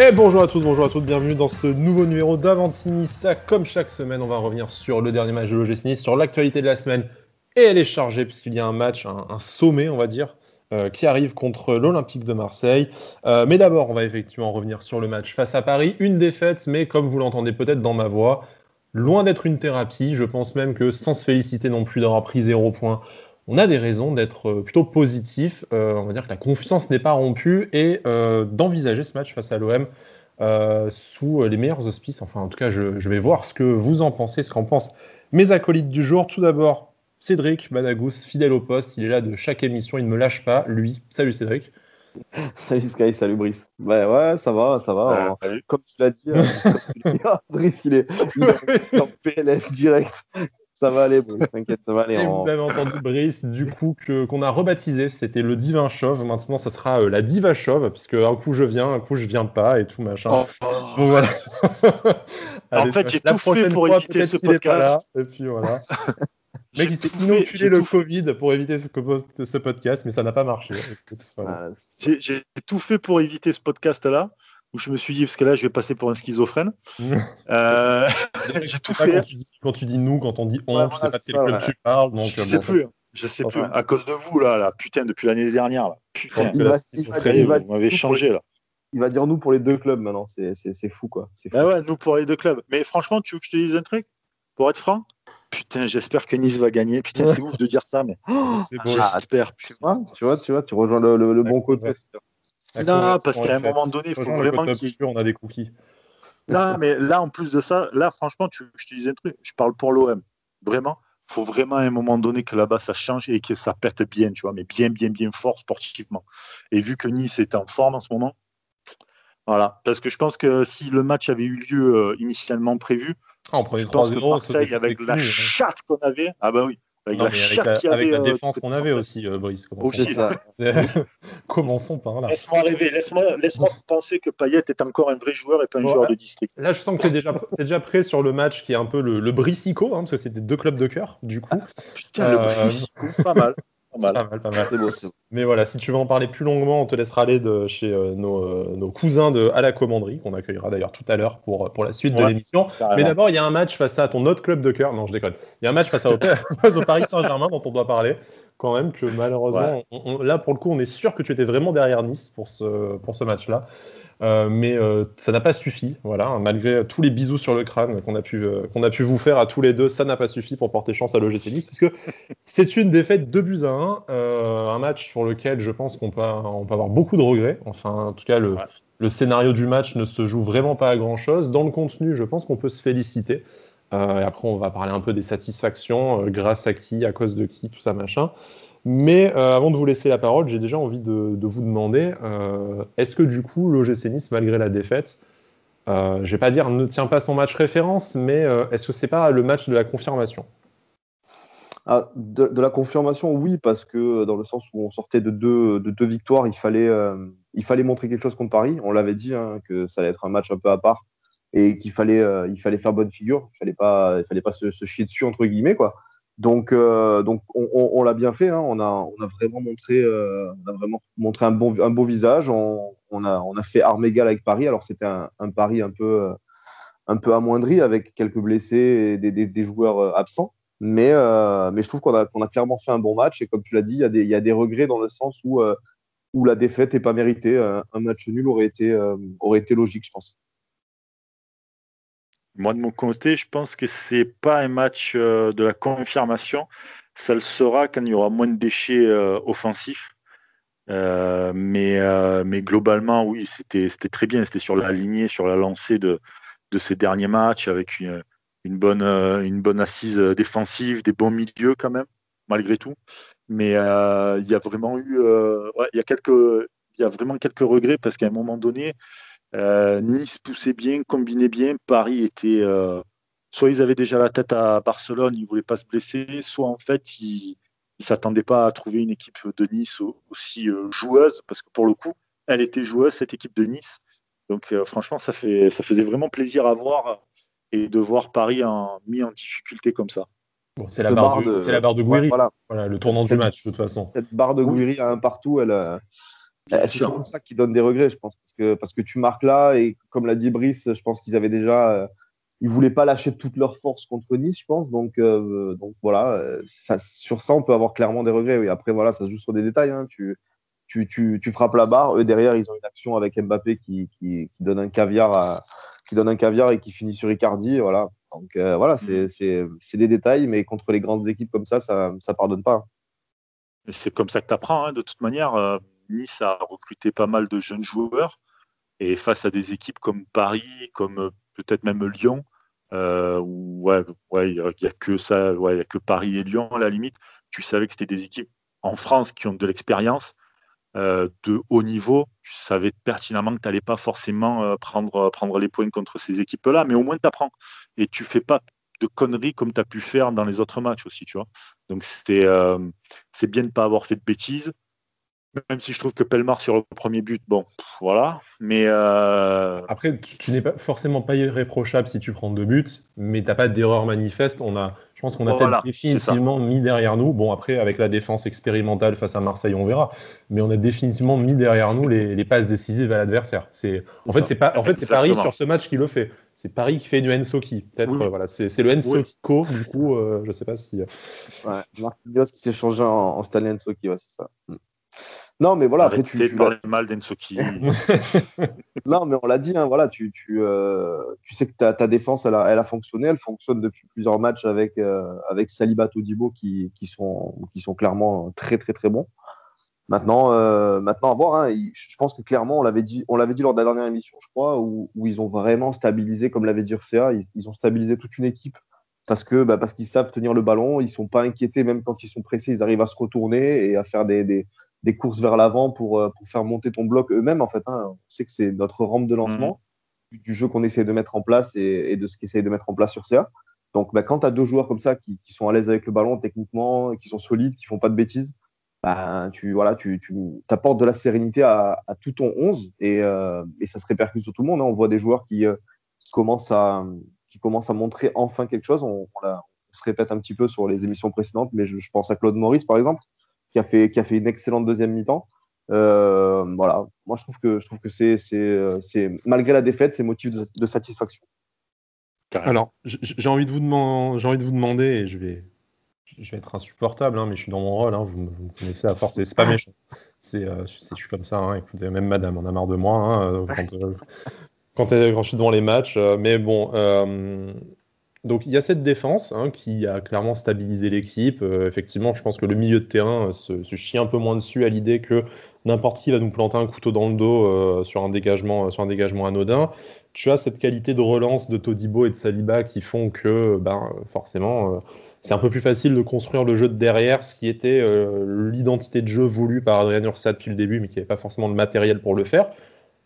Et bonjour à tous, bonjour à toutes, bienvenue dans ce nouveau numéro d'Avantinissa. Comme chaque semaine, on va revenir sur le dernier match de l'OGC Nice, sur l'actualité de la semaine. Et elle est chargée puisqu'il y a un match, un, sommet, on va dire, euh, qui arrive contre l'Olympique de Marseille. Euh, mais d'abord, on va effectivement revenir sur le match face à Paris. Une défaite, mais comme vous l'entendez peut-être dans ma voix, loin d'être une thérapie. Je pense même que sans se féliciter non plus d'avoir pris zéro point, on a des raisons d'être euh, plutôt positif. Euh, on va dire que la confiance n'est pas rompue et euh, d'envisager ce match face à l'OM sous les meilleurs auspices. Enfin, en tout cas, je, vais voir ce que vous en pensez, ce qu'en pensent mes acolytes du jour. Tout d'abord, Cédric Badagous, fidèle au poste. Il est là de chaque émission. Il ne me lâche pas, lui. Salut Cédric. Salut Sky, salut Brice. Ouais, ouais, ça va, ça va. comme tu l'as dit, Brice, il est, il est en PLS direct ça va aller, Brice, t'inquiète, ça va aller. Vous avez entendu Brice, du coup, qu'on a rebaptisé, c'était le Divin Chauve. Maintenant, ça sera euh, la Diva Chauve, puisque un coup je viens, un coup je viens pas et tout machin. Oh, bon, voilà. en fait, j'ai tout fait pour éviter ce podcast. et puis voilà. Le mec, il s'est inoculé le Covid pour éviter ce, ce, podcast, mais ça n'a pas marché. Ah, j'ai tout fait pour éviter ce podcast-là où je me suis dit, parce que là, je vais passer pour un schizophrène. euh, j'ai tout fait. Quand tu, dis, nous, quand on dit on, ouais, je sais pas de quel club tu parles. Donc, je sais plus. Je sais plus. À cause de vous, là, là. putain, depuis l'année dernière. Là. Putain, il va, il va, vous m'avez changé, là. Il va dire nous pour les deux clubs maintenant. C'est fou, quoi. Fou. Ah ouais, nous pour les deux clubs. Mais franchement, tu veux que je te dise un truc? Pour être franc? Putain, j'espère que Nice va gagner. Putain, c'est ouf de dire ça, mais. c'est beau. J'espère. Tu vois, tu vois, tu vois, tu rejoins le, le, le bon côté. Non, parce qu'à un moment donné, il faut vraiment qu'il. On a des cookies. Non, mais là, en plus de ça, là, franchement, tu, je te disais un truc, je parle pour l'OM. Vraiment, il faut vraiment à un moment donné que là-bas ça change et que ça pète bien, tu vois, mais bien, bien, bien fort sportivement. Et vu que Nice est en forme en ce moment, voilà. Parce que je pense que si le match avait eu lieu euh, initialement prévu, ah, on prenait 3-0, Marseille, avec la chatte qu'on avait, ah bah oui, avec, la, euh, défense qu'on avait aussi, euh, Brice. Commençons par là. Laisse-moi rêver, laisse-moi penser que Payet est encore un vrai joueur et pas un joueur de district. Là, je sens que tu es déjà, déjà prêt sur le match qui est un peu le, le Bricico, hein, parce que c'était deux clubs de cœur, du coup. Ah, putain, le euh, Bricico, pas mal. Pas mal, pas mal. Mais voilà, si tu veux en parler plus longuement, on te laissera aller de chez euh, euh, nos, cousins de à la commanderie, qu'on accueillera d'ailleurs tout à l'heure pour, pour la suite de l'émission. Mais d'abord, il y a un match face à ton autre club de cœur. Non, je déconne. Il y a un match face, à, au Paris Saint-Germain dont on doit parler. Quand même que malheureusement, là pour le coup, on est sûr que tu étais vraiment derrière Nice pour ce, pour ce match-là. Euh, mais euh, ça n'a pas suffi, voilà, malgré tous les bisous sur le crâne qu'on a pu euh, qu'on a pu vous faire à tous les deux, ça n'a pas suffi pour porter chance à l'OGC Nice, parce que c'est une défaite de buts à 1, un match sur lequel je pense qu'on peut on peut avoir beaucoup de regrets. Enfin, en tout cas, le, le scénario du match ne se joue vraiment pas à grand chose. Dans le contenu, je pense qu'on peut se féliciter. et après, on va parler un peu des satisfactions, grâce à qui, à cause de qui, tout ça machin. Mais euh, avant de vous laisser la parole, j'ai déjà envie de, vous demander euh, est-ce que du coup, l'OGC Nice, malgré la défaite, euh, je vais pas dire ne tient pas son match référence, mais euh, est-ce que c'est pas le match de la confirmation? Ah, de, la confirmation, oui, parce que dans le sens où on sortait de deux, de deux victoires, il fallait, montrer quelque chose contre Paris. On l'avait dit hein, que ça allait être un match un peu à part et qu'il fallait, il fallait faire bonne figure. Il fallait pas, il fallait pas se, se, chier dessus entre guillemets quoi. Donc, euh, donc on, l'a bien fait. Hein. On, a, on a vraiment montré, euh, on a vraiment montré un, bon, un beau visage. On, a, on a fait arme égale avec Paris. Alors, c'était un, un pari un peu, un peu amoindri avec quelques blessés et des, joueurs euh, absents. Mais, euh, mais je trouve qu'on a, a clairement fait un bon match. Et comme tu l'as dit, il y, a des, il y a des regrets dans le sens où, euh, où la défaite n'est pas méritée. Un match nul aurait été, aurait été logique, je pense. Moi, de mon côté, je pense que c'est pas un match euh, de la confirmation. Ça le sera quand il y aura moins de déchets euh, offensifs. Euh, mais, globalement, oui, c'était très bien. C'était sur la lignée, sur la lancée de, de ces derniers matchs, avec une, bonne, assise défensive, des bons milieux quand même, malgré tout. Mais il y a vraiment eu, il y a vraiment quelques regrets parce qu'à un moment donné, nice poussait bien, combinait bien. Paris était. Euh, soit ils avaient déjà la tête à Barcelone, ils ne voulaient pas se blesser, soit en fait ils ne s'attendaient pas à trouver une équipe de Nice aussi euh, joueuse, parce que pour le coup, elle était joueuse, cette équipe de Nice. Donc franchement, ça, fait, ça faisait vraiment plaisir à voir et de voir Paris en, mis en difficulté comme ça. Bon, c'est la, barre de, la barre de Gouiri, voilà. le tournant du match de toute façon. Cette barre de Gouiri à un partout, elle, c'est comme ça qui donne des regrets, je pense, parce que, parce que tu marques là, et comme l'a dit Brice, je pense qu'ils avaient déjà. Euh, ils voulaient pas lâcher toute leur force contre Nice, je pense. Donc, euh, donc voilà, euh, ça, sur ça, on peut avoir clairement des regrets. Oui. Après, voilà, ça se joue sur des détails. Hein. Tu, tu, tu, tu, frappes la barre. Eux, derrière, ils ont une action avec Mbappé qui, qui, qui donne un caviar à, qui donne un caviar et qui finit sur Icardi. Voilà. Donc voilà, mm. c'est des détails, mais contre les grandes équipes comme ça, ça ne pardonne pas. C'est comme ça que tu apprends, hein, de toute manière. Nice a recruté pas mal de jeunes joueurs et face à des équipes comme Paris, comme euh, peut-être même Lyon, euh, ouais, il n'y a que ça, ouais, il a que Paris et Lyon à la limite. Tu savais que c'était des équipes en France qui ont de l'expérience euh, de haut niveau. Tu savais pertinemment que tu n'allais pas forcément euh, prendre, prendre les points contre ces équipes-là, mais au moins tu apprends et tu fais pas de conneries comme tu as pu faire dans les autres matchs aussi, tu vois. Donc c'est bien de ne pas avoir fait de bêtises. Même si je trouve que Pelmar sur le premier but, bon, voilà. Mais euh, après, tu, n'es pas forcément pas irréprochable si tu prends deux buts, mais t'as pas d'erreur manifeste. On a, je pense qu'on a peut-être définitivement mis derrière nous. Bon, après, avec la défense expérimentale face à Marseille, on verra. Mais on a définitivement mis derrière nous les, passes décisives à l'adversaire. C'est, en fait, c'est pas, en fait, c'est Paris sur ce match qui le fait. C'est Paris qui fait du Ensoki. Peut-être, euh, voilà, c'est, le Ensoki Co. Du coup, euh, je sais pas si. Ouais, Marc qui s'est changé en, en Stanley Ensoki, ouais, c'est ça. Non, mais voilà, après tu. tu mal d'Ensoki. non, mais on l'a dit, hein, voilà, tu, tu, euh, tu sais que ta, ta défense, elle a, elle a fonctionné, elle fonctionne depuis plusieurs matchs avec, euh, avec Saliba Todibo qui, qui, sont, qui sont clairement très, très, très bons. Maintenant, euh, maintenant à voir, hein, je pense que clairement, on l'avait dit, on l'avait dit lors de la dernière émission, je crois, où, où ils ont vraiment stabilisé, comme l'avait dit Urcea, ils, ils, ont stabilisé toute une équipe parce que bah, parce qu'ils savent tenir le ballon, ils sont pas inquiétés, même quand ils sont pressés, ils arrivent à se retourner et à faire des, des des courses vers l'avant pour, euh, pour faire monter ton bloc eux-mêmes. En fait, hein. on sait que c'est notre rampe de lancement mhm. du jeu qu'on essaie de mettre en place et, de ce qu'essaie de mettre en place sur CA. Donc, bah, quand tu as deux joueurs comme ça qui, qui sont à l'aise avec le ballon techniquement, qui sont solides, qui font pas de bêtises, bah, tu voilà, tu, tu apportes de la sérénité à, à tout ton 11 et, euh, et, ça se répercute sur tout le monde. Hein. On voit des joueurs qui, euh, qui, commencent à, qui commencent à montrer enfin quelque chose. On, on, se répète un petit peu sur les émissions précédentes, mais je, je pense à Claude Maurice par exemple, qui a fait, qui a fait une excellente deuxième mi-temps. Euh, voilà, moi je trouve que je trouve que c'est c'est malgré la défaite, c'est motif de, satisfaction. Alors, j'ai envie de vous demander, j'ai envie de vous demander, et je vais, je vais être insupportable, hein, mais je suis dans mon rôle. Hein, vous, me connaissez à force, c'est pas méchant. C'est, euh, je suis comme ça. Hein, écoutez, même Madame on a marre de moi hein, euh, quand, euh, quand, quand, je suis devant les matchs. mais bon, donc il y a cette défense hein, qui a clairement stabilisé l'équipe. Euh, effectivement, je pense que le milieu de terrain euh, se, chie un peu moins dessus à l'idée que n'importe qui va nous planter un couteau dans le dos euh, sur, un dégagement, sur un dégagement anodin. Tu as cette qualité de relance de Todibo et de Saliba qui font que ben, forcément c'est un peu plus facile de construire le jeu de derrière, ce qui était l'identité de jeu voulue par Adrien Ursa depuis le début, mais qui n'avait pas forcément le matériel pour le faire.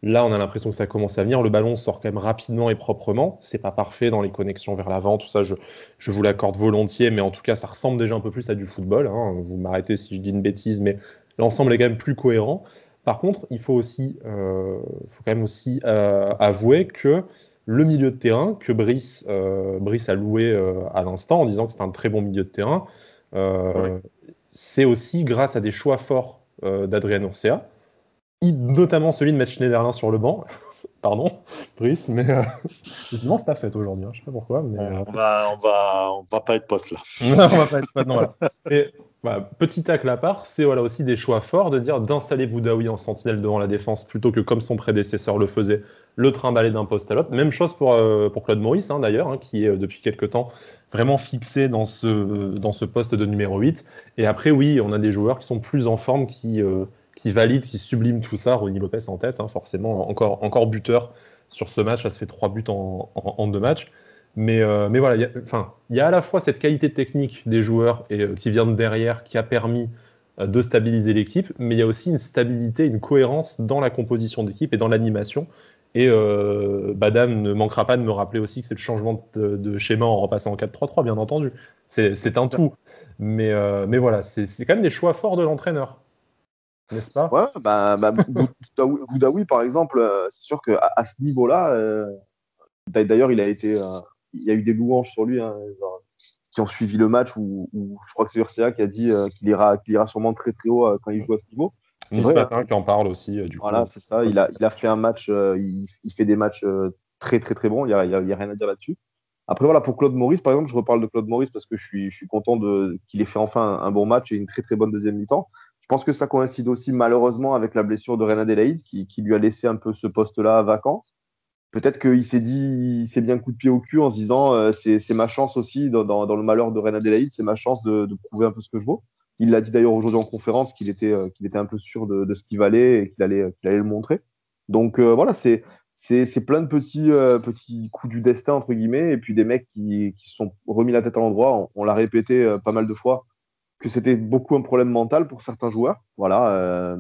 Là, on a l'impression que ça commence à venir. Le ballon sort quand même rapidement et proprement. C'est pas parfait dans les connexions vers l'avant, tout ça, je, je vous l'accorde volontiers, mais en tout cas, ça ressemble déjà un peu plus à du football. Hein. Vous m'arrêtez si je dis une bêtise, mais l'ensemble est quand même plus cohérent. Par contre, il faut aussi, euh, faut quand même aussi euh, avouer que le milieu de terrain que Brice, euh, Brice a loué à l'instant en disant que c'est un très bon milieu de terrain, c'est aussi grâce à des choix forts d'Adrien Urcea notamment celui de mettre Schneiderlin sur le banc. Pardon, Brice, mais euh, justement c'est ta fête aujourd'hui, hein, je sais pas pourquoi. Mais, euh, on, va, on, va, on va pas être potes là. non, on va pas être potes, non. Et, petit tacle à part, c'est voilà, aussi des choix forts de dire d'installer Boudaoui en sentinelle devant la défense plutôt que comme son prédécesseur le faisait, le trimballer d'un poste à l'autre. Même chose pour, euh, pour Claude Maurice hein, d'ailleurs, hein, qui est depuis quelques temps vraiment fixé dans ce, dans ce poste de numéro 8. Et après, oui, on a des joueurs qui sont plus en forme, qui qui valide, qui sublime tout ça. Ronnie Lopez en tête, hein, forcément, encore, encore buteur sur ce match. Ça se fait trois buts en, en, deux matchs. Mais, euh, mais voilà, il y a à la fois cette qualité technique des joueurs et, euh, qui vient de derrière, qui a permis euh, de stabiliser l'équipe, mais il y a aussi une stabilité, une cohérence dans la composition d'équipe et dans l'animation. Et Badam ne manquera pas de me rappeler aussi que c'est le changement de, de, schéma en repassant en 4-3-3, bien entendu. C'est un tout. Mais, mais voilà, c'est quand même des choix forts de l'entraîneur n'est-ce pas? Ouais, bah, bah Goudaoui, par exemple, euh, c'est sûr qu'à à ce niveau-là, euh, d'ailleurs, il a été, euh, il y a eu des louanges sur lui hein, qui ont suivi le match où, je crois que c'est Urcia qui a dit qu'il ira, ira sûrement très très haut quand il joue à ce niveau. C'est ce matin qui en parle aussi. du voilà, c'est ça. Il a, il a fait un match, il, fait des matchs très très très bons. Il n'y a, a, rien à dire là-dessus. Après, voilà, pour Claude Maurice, par exemple, je reparle de Claude Maurice parce que je suis, je suis content qu'il ait fait enfin un, bon match et une très très bonne deuxième mi-temps. Je pense que ça coïncide aussi malheureusement avec la blessure de Renan Adelaide qui, lui a laissé un peu ce poste-là vacant. Peut-être qu'il s'est dit, il s'est bien coup de pied au cul en se disant euh, c'est ma chance aussi dans, le malheur de Renan Adelaide, c'est ma chance de, prouver un peu ce que je vaux. Il l'a dit d'ailleurs aujourd'hui en conférence qu'il était, euh, était un peu sûr de, ce qu'il valait et qu'il allait, le montrer. Donc euh, voilà, c'est c'est plein de petits, petits coups du destin, entre guillemets, et puis des mecs qui, qui se sont remis la tête à l'endroit. On, l'a répété pas mal de fois que c'était beaucoup un problème mental pour certains joueurs. Voilà. Euh,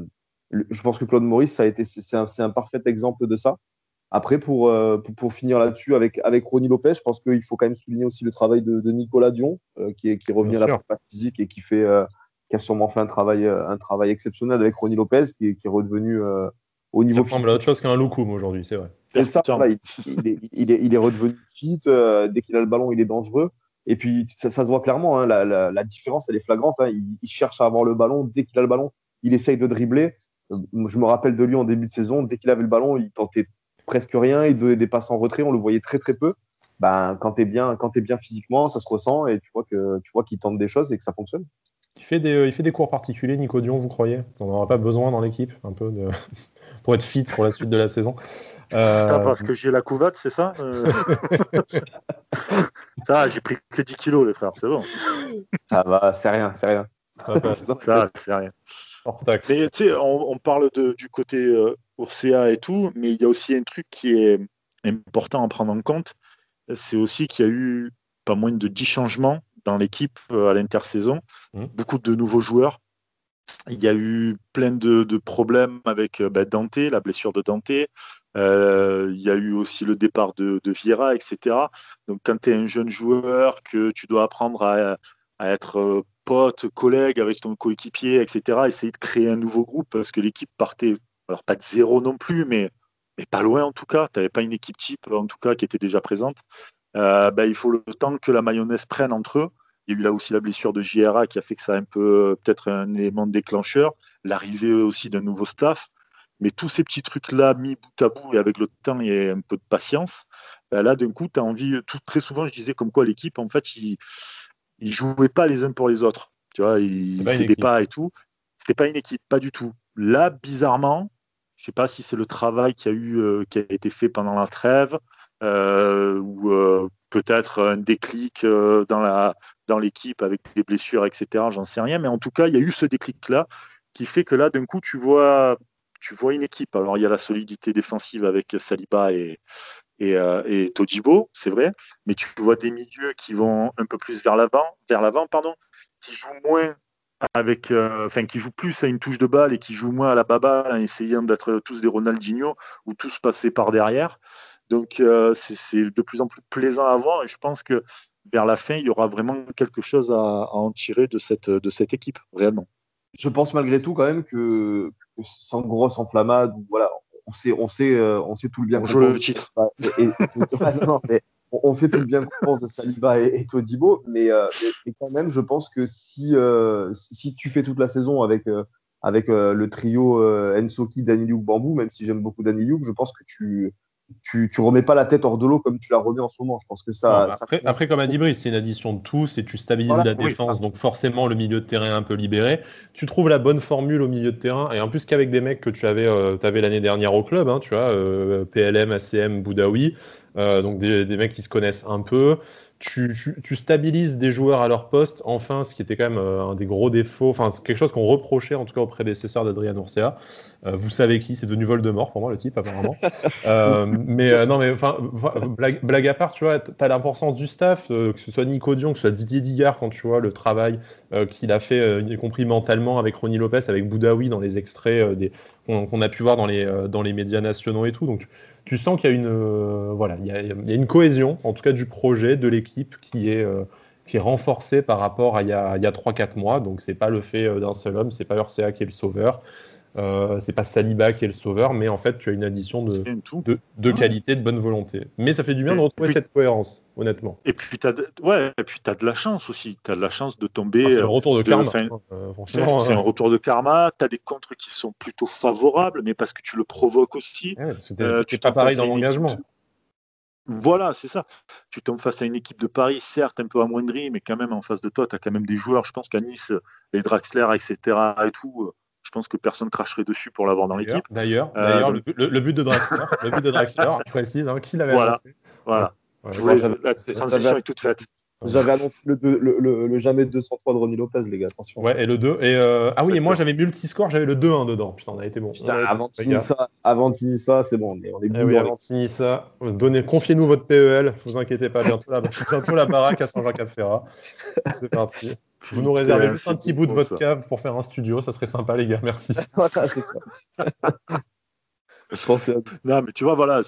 je pense que Claude Maurice, ça a été, c'est un, un, parfait exemple de ça. Après, pour, pour, pour, finir là-dessus, avec, avec Ronnie Lopez, je pense qu'il faut quand même souligner aussi le travail de, de Nicolas Dion, qui, est, qui revient à la prépa physique et qui fait, qui a sûrement fait un travail, un travail exceptionnel avec Ronnie Lopez, qui, est, qui est redevenu au niveau ça ressemble à autre chose qu'un loukoum aujourd'hui, c'est vrai. C'est ça, il, est, il, est, il, est, redevenu fit. Euh, dès qu'il a le ballon, il est dangereux. Et puis, ça, ça se voit clairement, hein, la, la, la, différence, elle est flagrante. Hein. Il, cherche à avoir le ballon. Dès qu'il a le ballon, il essaye de dribbler. Euh, je me rappelle de lui en début de saison. Dès qu'il avait le ballon, il tentait presque rien. Il donnait des passes en retrait. On le voyait très, très peu. Ben, quand tu es, bien, es bien physiquement, ça se ressent et tu vois que tu vois qu'il tente des choses et que ça fonctionne. Il fait des, il fait des cours particuliers, Nico Dion, vous croyez? On n'en aura pas besoin dans l'équipe un peu de pour être fit pour la suite de la saison. Euh... parce que j'ai la couvade, c'est ça euh... Ça, j'ai pris que 10 kilos, les frères, c'est bon. Ça va, c'est rien, c'est rien. Ça, c'est rien. Mais tu sais, on, on, parle de, du côté euh, et tout, mais il y a aussi un truc qui est important à prendre en compte, c'est aussi qu'il y a eu pas moins de 10 changements dans l'équipe euh, à l'intersaison, mmh. beaucoup de nouveaux joueurs. Il y a eu plein de, problèmes avec euh, bah, Dante, la blessure de Dante. Euh, il y a eu aussi le départ de, de Vieira, etc. Donc, quand tu es un jeune joueur, que tu dois apprendre à, être pote, collègue avec ton coéquipier, etc., essayer de créer un nouveau groupe parce que l'équipe partait, alors pas de zéro non plus, mais, mais pas loin en tout cas. Tu n'avais pas une équipe type en tout cas qui était déjà présente. Bah, il faut le temps que la mayonnaise prenne entre eux. Il y a eu là aussi la blessure de JRA qui a fait que ça a un peu peut-être un élément déclencheur, l'arrivée aussi d'un nouveau staff. Mais tous ces petits trucs-là mis bout à bout et avec le temps et un peu de patience, ben là d'un coup, tu as envie, tout, très souvent je disais comme quoi l'équipe, en fait, ils ne jouaient pas les uns pour les autres. Tu vois, ils s'aidaient pas et tout. C'était pas une équipe, pas du tout. Là, bizarrement, je sais pas si c'est le travail qui a eu, euh, qui a été fait pendant la trêve, euh, ou euh, peut-être un déclic euh, dans la dans l'équipe avec des blessures, etc. J'en sais rien, mais en tout cas, il y a eu ce déclic-là qui fait que là, d'un coup, tu vois, tu vois une équipe. Alors, il y a la solidité défensive avec Saliba et, et, euh, Todibo, c'est vrai, mais tu vois des milieux qui vont un peu plus vers l'avant, vers l'avant, pardon, qui jouent moins avec, euh, enfin, qui jouent plus à une touche de balle et qui jouent moins à la baba, en essayant d'être tous des Ronaldinho ou tous passer par derrière. Donc, euh, c'est de plus en plus plaisant à voir et je pense que vers la fin, il y aura vraiment quelque chose à, en tirer de cette, de cette équipe, réellement. Je pense malgré tout quand même que, sans grosse enflammade, voilà, on sait, on sait, euh, on sait tout le bien. On joue le titre. on sait tout le bien qu'on pense de Saliba et, Todibo, mais, euh, mais, quand même, je pense que si, si tu fais toute la saison avec, avec le trio Ensoki, Daniliuk, Bambou, même si j'aime beaucoup Daniliuk, je pense que tu, tu, tu remets pas la tête hors de l'eau comme tu la remets en ce moment. Je pense que ça. après, comme a dit Brice, c'est une addition de tous et tu stabilises la défense, donc forcément le milieu de terrain est un peu libéré. Tu trouves la bonne formule au milieu de terrain et en plus qu'avec des mecs que tu avais, euh, avais l'année dernière au club, hein, tu vois, euh, PLM, ACM, Boudaoui, euh, donc des, des, mecs qui se connaissent un peu tu, stabilises des joueurs à leur poste, enfin, ce qui était quand même euh, un des gros défauts, enfin, quelque chose qu'on reprochait en tout cas au prédécesseur d'Adrien Urcea. Euh, vous savez qui, c'est devenu Voldemort pour moi, le type, apparemment. Euh, mais non, mais enfin, blague, à part, tu vois, tu as l'importance du staff, que ce soit Nico Dion, que ce soit Didier Digard, quand tu vois le travail qu'il a fait, y compris mentalement avec Ronnie Lopez, avec Boudaoui dans les extraits des, qu'on, a pu voir dans les, dans les médias nationaux et tout. Donc, tu sens qu'il y a une euh, voilà, il y a, une cohésion, en tout cas du projet, de l'équipe qui est euh, qui est renforcée par rapport à il y a, 3-4 mois. Donc c'est pas le fait euh, d'un seul homme, c'est pas Ursea qui est le sauveur. Euh, c'est pas Saliba qui est le sauveur, mais en fait, tu as une addition de, de, de, qualité, de bonne volonté. Mais ça fait du bien de retrouver cette cohérence, honnêtement. Et puis, tu as, de, ouais, et puis as de la chance aussi. Tu as de la chance de tomber. Ah, c'est un retour de, karma. Euh, c'est un retour de karma. Tu as des contres qui sont plutôt favorables, mais parce que tu le provoques aussi. Euh, tu pas pareil dans l'engagement. Voilà, c'est ça. Tu tombes face à une équipe de Paris, certes un peu amoindrie, mais quand même en face de toi, tu as quand même des joueurs. Je pense qu'à Nice, les Draxler, etc. et tout, pense que personne cracherait dessus pour l'avoir dans l'équipe. D'ailleurs, euh, le, but de Draxler, le but de Draxler, je précise, hein, qui l'avait voilà, Voilà. la transition est toute faite. J'avais annoncé le, le, le, jamais 203 de Ronnie Lopez, les gars, attention. Ouais, et le 2. Et euh, Ah oui, et moi j'avais multiscore, j'avais le 2-1 dedans. Putain, on a été bon. Putain, avant Tinissa, avant Tinissa, c'est bon, on est, on est eh oui, avant Tinissa, donnez, confiez-nous votre PEL, vous inquiétez pas, bientôt la, bientôt la baraque à Saint-Jean-Cap-Ferrat. C'est parti. Vous nous réservez juste un petit bout de votre cave pour faire un studio, ça serait sympa, les gars. Merci. voilà, c'est ça. Je pensais Non, mais tu vois, voilà,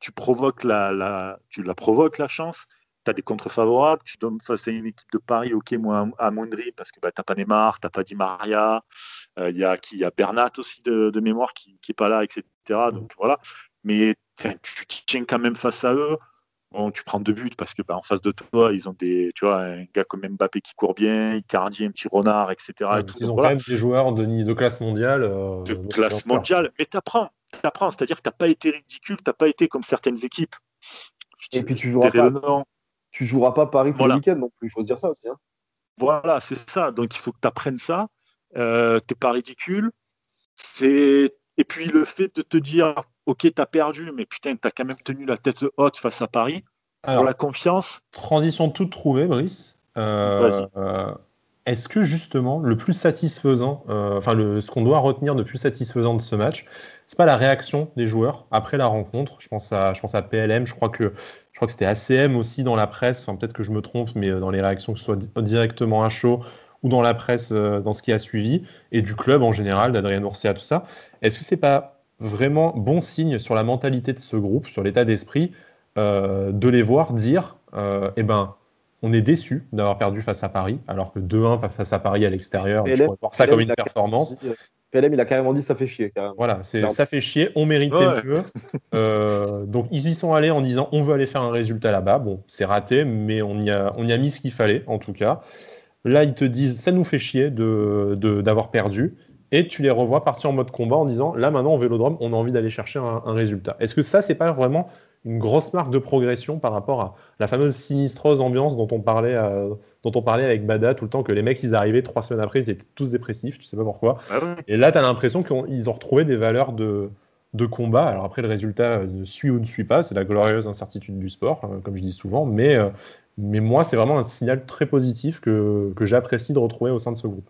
tu provoques la, la, tu la provoques la chance. Tu as des contre favorables, tu donnes face à une équipe de Paris, ok, moi à Mondry, parce que bah, tu n'as pas Neymar, tu n'as pas Di Maria, il euh, y, a, y a Bernat aussi de, mémoire qui n'est pas là, etc. Donc voilà. Mais tu tiens quand même face à eux. Bon, tu prends deux buts parce que bah, en face de toi, ils ont des, tu vois, un gars comme Mbappé qui court bien, Icardi, un petit renard, etc. ils ont quand même des joueurs de, de classe mondiale. Euh, de classe mondiale, mais t'apprends, apprends, c'est-à-dire que t'as pas été ridicule, t'as pas été comme certaines équipes. Et puis tu joueras pas, tu joueras pas Paris pour le week-end non plus, il faut se dire ça aussi. Hein. Voilà, c'est ça. Donc il faut que tu apprennes ça. Euh, t'es pas ridicule. C'est et puis le fait de te dire ok, t'as perdu, mais putain, t'as quand même tenu la tête haute face à Paris. pour la confiance. Transition toute trouvée, Brice. Euh, euh, est-ce que justement le plus satisfaisant, euh, enfin ce qu'on doit retenir de plus satisfaisant de ce match, c'est pas la réaction des joueurs après la rencontre. Je pense à, je pense à PLM. Je crois que je crois que c'était ACM aussi dans la presse. Enfin peut-être que je me trompe, mais dans les réactions que ce soit directement à chaud ou dans la presse, dans ce qui a suivi, et du club en général, d'Adrien Ourcia, tout ça. Est-ce que c'est pas vraiment bon signe sur la mentalité de ce groupe, sur l'état d'esprit, euh, de les voir dire euh, eh ben, on est déçu d'avoir perdu face à Paris, alors que 2-1 face à Paris à l'extérieur, je pourrais voir ça comme une performance. PLM, il a carrément dit ça fait chier. Voilà, c'est ça fait chier, on méritait mieux. Euh, donc ils y sont allés en disant on veut aller faire un résultat là-bas. Bon, c'est raté, mais on y, a, on y a mis ce qu'il fallait en tout cas. Là, ils te disent ça nous fait chier d'avoir de, d'avoir perdu et tu les revois partir en mode combat en disant là maintenant au Vélodrome on a envie d'aller chercher un, résultat. Est-ce que ça c'est pas vraiment une grosse marque de progression par rapport à la fameuse sinistreuse ambiance dont on parlait, euh, dont on parlait avec Bada tout le temps que les mecs ils arrivaient trois semaines après ils étaient tous dépressifs, tu sais pas pourquoi. Ah Et là tu as l'impression qu'ils ont retrouvé des valeurs de, de combat. Alors après le résultat ne suit ou ne suit pas, c'est la glorieuse incertitude du sport euh, comme je dis souvent, mais, euh, mais moi c'est vraiment un signal très positif que, que j'apprécie de retrouver au sein de ce groupe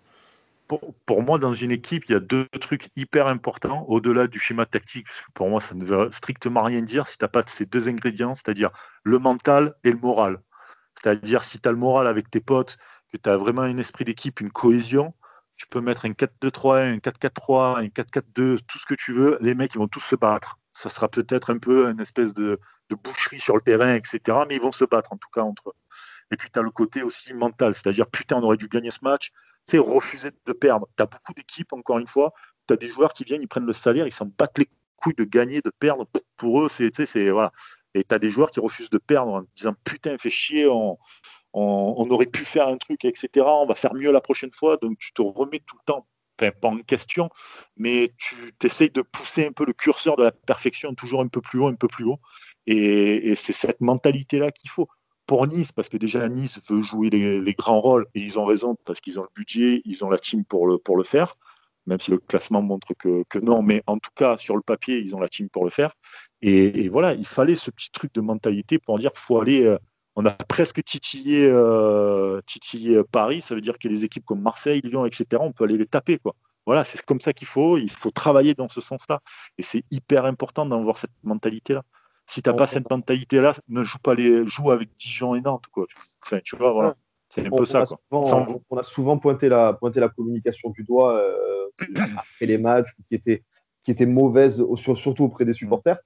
pour, moi, dans une équipe, il y a deux trucs hyper importants au-delà du schéma tactique. Pour moi, ça ne veut strictement rien dire si tu n'as pas ces deux ingrédients, c'est-à-dire le mental et le moral. C'est-à-dire si tu as le moral avec tes potes, que tu as vraiment un esprit d'équipe, une cohésion, tu peux mettre un 4-2-3-1, un 4-4-3, un 4-4-2, tout ce que tu veux, les mecs, ils vont tous se battre. Ça sera peut-être un peu une espèce de, boucherie sur le terrain, etc. Mais ils vont se battre, en tout cas, entre eux. Et puis, tu as le côté aussi mental, c'est-à-dire, putain, on aurait dû gagner ce match, c'est refuser de perdre. Tu as beaucoup d'équipes, encore une fois, tu as des joueurs qui viennent, ils prennent le salaire, ils s'en battent les couilles de gagner, de perdre. Pour eux, c'est, voilà. Et tu as des joueurs qui refusent de perdre en disant putain, fait chier, on, aurait pu faire un truc, etc. On va faire mieux la prochaine fois. Donc tu te remets tout le temps, pas en question, mais tu essayes de pousser un peu le curseur de la perfection toujours un peu plus haut, un peu plus haut. Et, c'est cette mentalité-là qu'il faut pour Nice, parce que déjà Nice veut jouer les, grands rôles, et ils ont raison, parce qu'ils ont le budget, ils ont la team pour le, pour le faire, même si le classement montre que, non, mais en tout cas, sur le papier, ils ont la team pour le faire. Et, voilà, il fallait ce petit truc de mentalité pour dire faut aller. Euh, on a presque titillé, euh, titillé Paris, ça veut dire que les équipes comme Marseille, Lyon, etc., on peut aller les taper. Quoi. Voilà, c'est comme ça qu'il faut, il faut travailler dans ce sens-là. Et c'est hyper important d'avoir cette mentalité-là. Si t'as pas cette mentalité-là, ne joue pas les, joue avec Dijon et Nantes, quoi. Enfin, tu vois, voilà. C'est un peu ça. on, a souvent pointé la, pointé la communication du doigt euh, après les matchs qui était, qui était mauvaise, surtout auprès des supporters.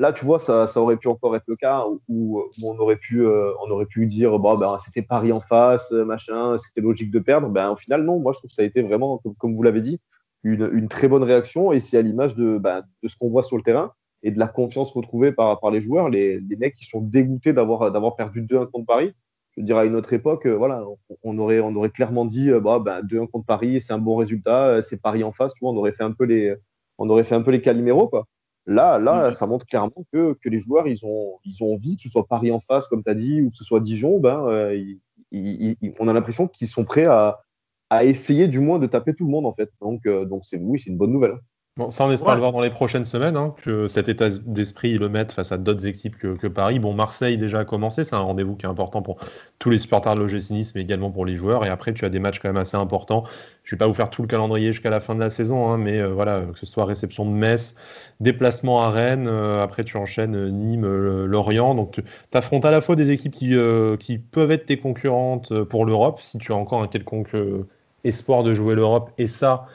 Là, tu vois, ça, aurait pu encore être le cas où, on, aurait pu, euh, on aurait pu dire bon, ben, c'était Paris en face, machin, c'était logique de perdre. Ben, au final, non. Moi, je trouve que ça a été vraiment, comme, vous l'avez dit, une, très bonne réaction et c'est à l'image de, bah, de ce qu'on voit sur le terrain et de la confiance retrouvée par, par les joueurs. Les, les mecs qui sont dégoûtés d'avoir, d'avoir perdu 2-1 contre Paris. Je veux dire, à une autre époque, euh, voilà, on, aurait, on aurait clairement dit euh, bah, bah, 2-1 contre Paris, c'est un bon résultat, euh, c'est Paris en face, on aurait fait un peu les, on aurait fait un peu les caliméros, quoi. Là, là, ça montre clairement que, que, les joueurs, ils ont, ils ont envie, que ce soit Paris en face, comme tu as dit, ou que ce soit Dijon, ben, on a l'impression qu'ils sont prêts à, à essayer du moins de taper tout le monde, en fait. Donc, donc c'est, oui, c'est une bonne nouvelle. Bon, ça, on espère le voir dans les prochaines semaines, hein, que cet état d'esprit le mette face à d'autres équipes que, Paris. Bon, Marseille déjà a commencé, c'est un rendez-vous qui est important pour tous les supporters de l'OGC Nice, mais également pour les joueurs. Et après, tu as des matchs quand même assez importants. Je vais pas vous faire tout le calendrier jusqu'à la fin de la saison, hein, mais euh, voilà, que ce soit réception de Metz, déplacement à Rennes, euh, après tu enchaînes euh, Nîmes, Lorient. Donc tu affrontes à la fois des équipes qui, qui peuvent être tes concurrentes pour l'Europe, si tu as encore un quelconque espoir de jouer l'Europe, et ça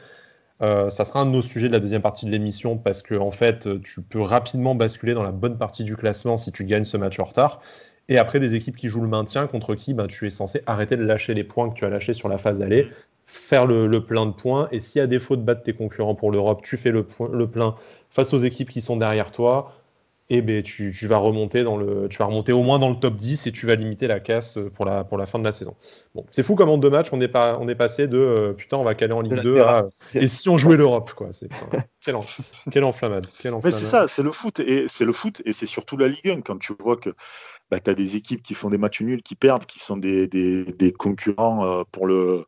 euh, ça sera un de nos sujets de la deuxième partie de l'émission parce que en fait, tu peux rapidement basculer dans la bonne partie du classement si tu gagnes ce match en retard. Et après, des équipes qui jouent le maintien contre qui ben, tu es censé arrêter de lâcher les points que tu as lâchés sur la phase d'aller, faire le, plein de points. Et si à défaut de battre tes concurrents pour l'Europe, tu fais le, le plein face aux équipes qui sont derrière toi, et ben, tu, vas remonter dans le, tu vas remonter au moins dans le top 10 et tu vas limiter la casse pour la, pour la fin de la saison. Bon, c'est fou comme en deux matchs, on est, pas, on est passé de euh, putain, on va caler en Ligue 2 à et si on jouait l'Europe, quoi. C'est, quelle, enflammade. Mais c'est ça, c'est le foot et c'est le foot et c'est surtout la Ligue 1 quand tu vois que bah, tu as des équipes qui font des matchs nuls, qui perdent, qui sont des, des, des concurrents euh, pour le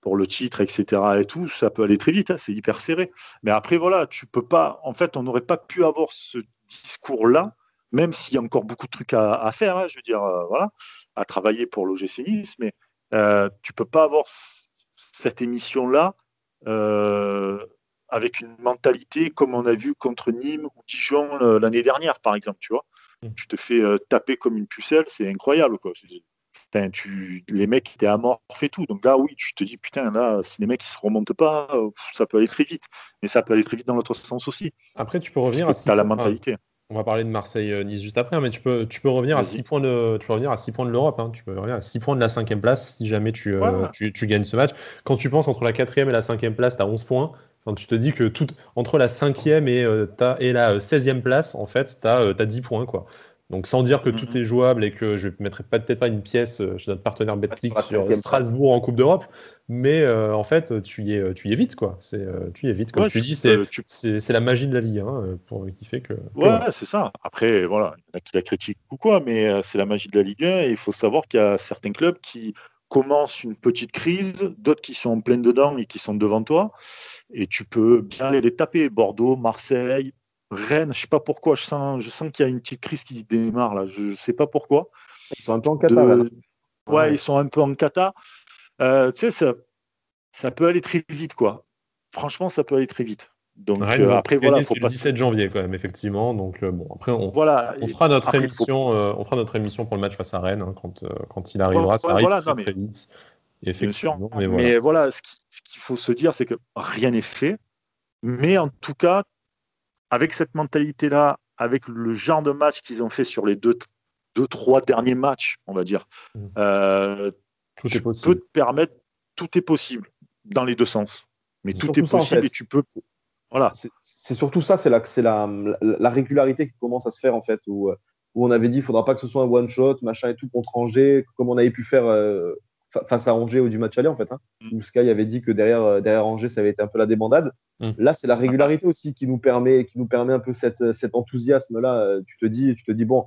pour le titre, etc. et tout, ça peut aller très vite, hein, c'est hyper serré. Mais après, voilà, tu peux pas, en fait, on n'aurait pas pu avoir ce discours-là, même s'il y a encore beaucoup de trucs à, faire, hein, je veux dire, euh, voilà, à travailler pour l'OGC Nice, mais euh, tu peux pas avoir cette émission-là euh, avec une mentalité comme on a vu contre Nîmes ou Dijon l'année dernière, par exemple, tu vois. Mm. Tu te fais taper comme une pucelle, c'est incroyable, quoi. Tu, les mecs étaient amorphes et tout. Donc là, oui, tu te dis, putain, là, si les mecs ne se remontent pas, ça peut aller très vite. Mais ça peut aller très vite dans l'autre sens aussi. Après, tu peux revenir à la mentalité. On va parler de Marseille-Nice juste après, hein, mais tu peux, tu peux revenir à 6 points de, tu peux revenir à 6 points de l'Europe. Hein. tu peux revenir à 6 points de la cinquième place si jamais tu, euh, tu, tu, gagnes ce match. Quand tu penses entre la quatrième et la cinquième place, tu as 11 points. Quand tu te dis que tout, entre la cinquième et, euh, et la 16e place, en fait, tu as, as, 10 points. Quoi. Donc sans dire que tout mm-hmm. est jouable et que je ne mettrai peut-être pas une pièce euh, chez notre partenaire Betclic sur Strasbourg en Coupe d'Europe, mais euh, en fait tu y es, tu y es vite quoi. C'est, euh, tu y es vite comme tu, dis, c'est, c'est, la magie de la vie hein, pour, qui fait que. Ouais, c'est ça. Après voilà, il y en a qui la critiquent ou quoi, mais c'est la magie de la Ligue 1 et il faut savoir qu'il y a certains clubs qui commencent une petite crise, d'autres qui sont en pleine dedans et qui sont devant toi, et tu peux bien aller les taper. Bordeaux, Marseille, Rennes, je sais pas pourquoi, je sens, je sens qu'il y a une petite crise qui démarre là, je, ne sais pas pourquoi. Ils sont un peu en cata. Ouais, ils sont un peu en cata. Euh, tu sais, ça, ça peut aller très vite, quoi. Franchement, ça peut aller très vite. Donc euh, après voilà, faut passer. Le 17 janvier quand même effectivement. Donc euh, bon après on, voilà, on fera notre émission, on fera notre émission pour le match face à Rennes hein, quand quand il arrivera. ça arrive très, très, vite. Effectivement. mais, voilà. mais voilà, ce qu'il faut se dire, c'est que rien n'est fait. Mais en tout cas, avec cette mentalité-là, avec le genre de match qu'ils ont fait sur les deux, deux, trois derniers matchs, on va dire, mmh. euh, tout tu peux te permettre, tout est possible dans les deux sens. Mais tout est possible et tu peux. Voilà. C'est surtout ça, c'est la, la, la, régularité qui commence à se faire en fait, où, où on avait dit, il faudra pas que ce soit un one shot, machin et tout contre Angers, comme on avait pu faire euh, face à Angers ou du match aller en fait. Hein, mm. où Sky avait dit que derrière, euh, derrière Angers, ça avait été un peu la débandade. Mm. Là, c'est la régularité aussi qui nous permet, qui nous permet un peu cette, cet enthousiasme-là. Euh, tu te dis, tu te dis bon,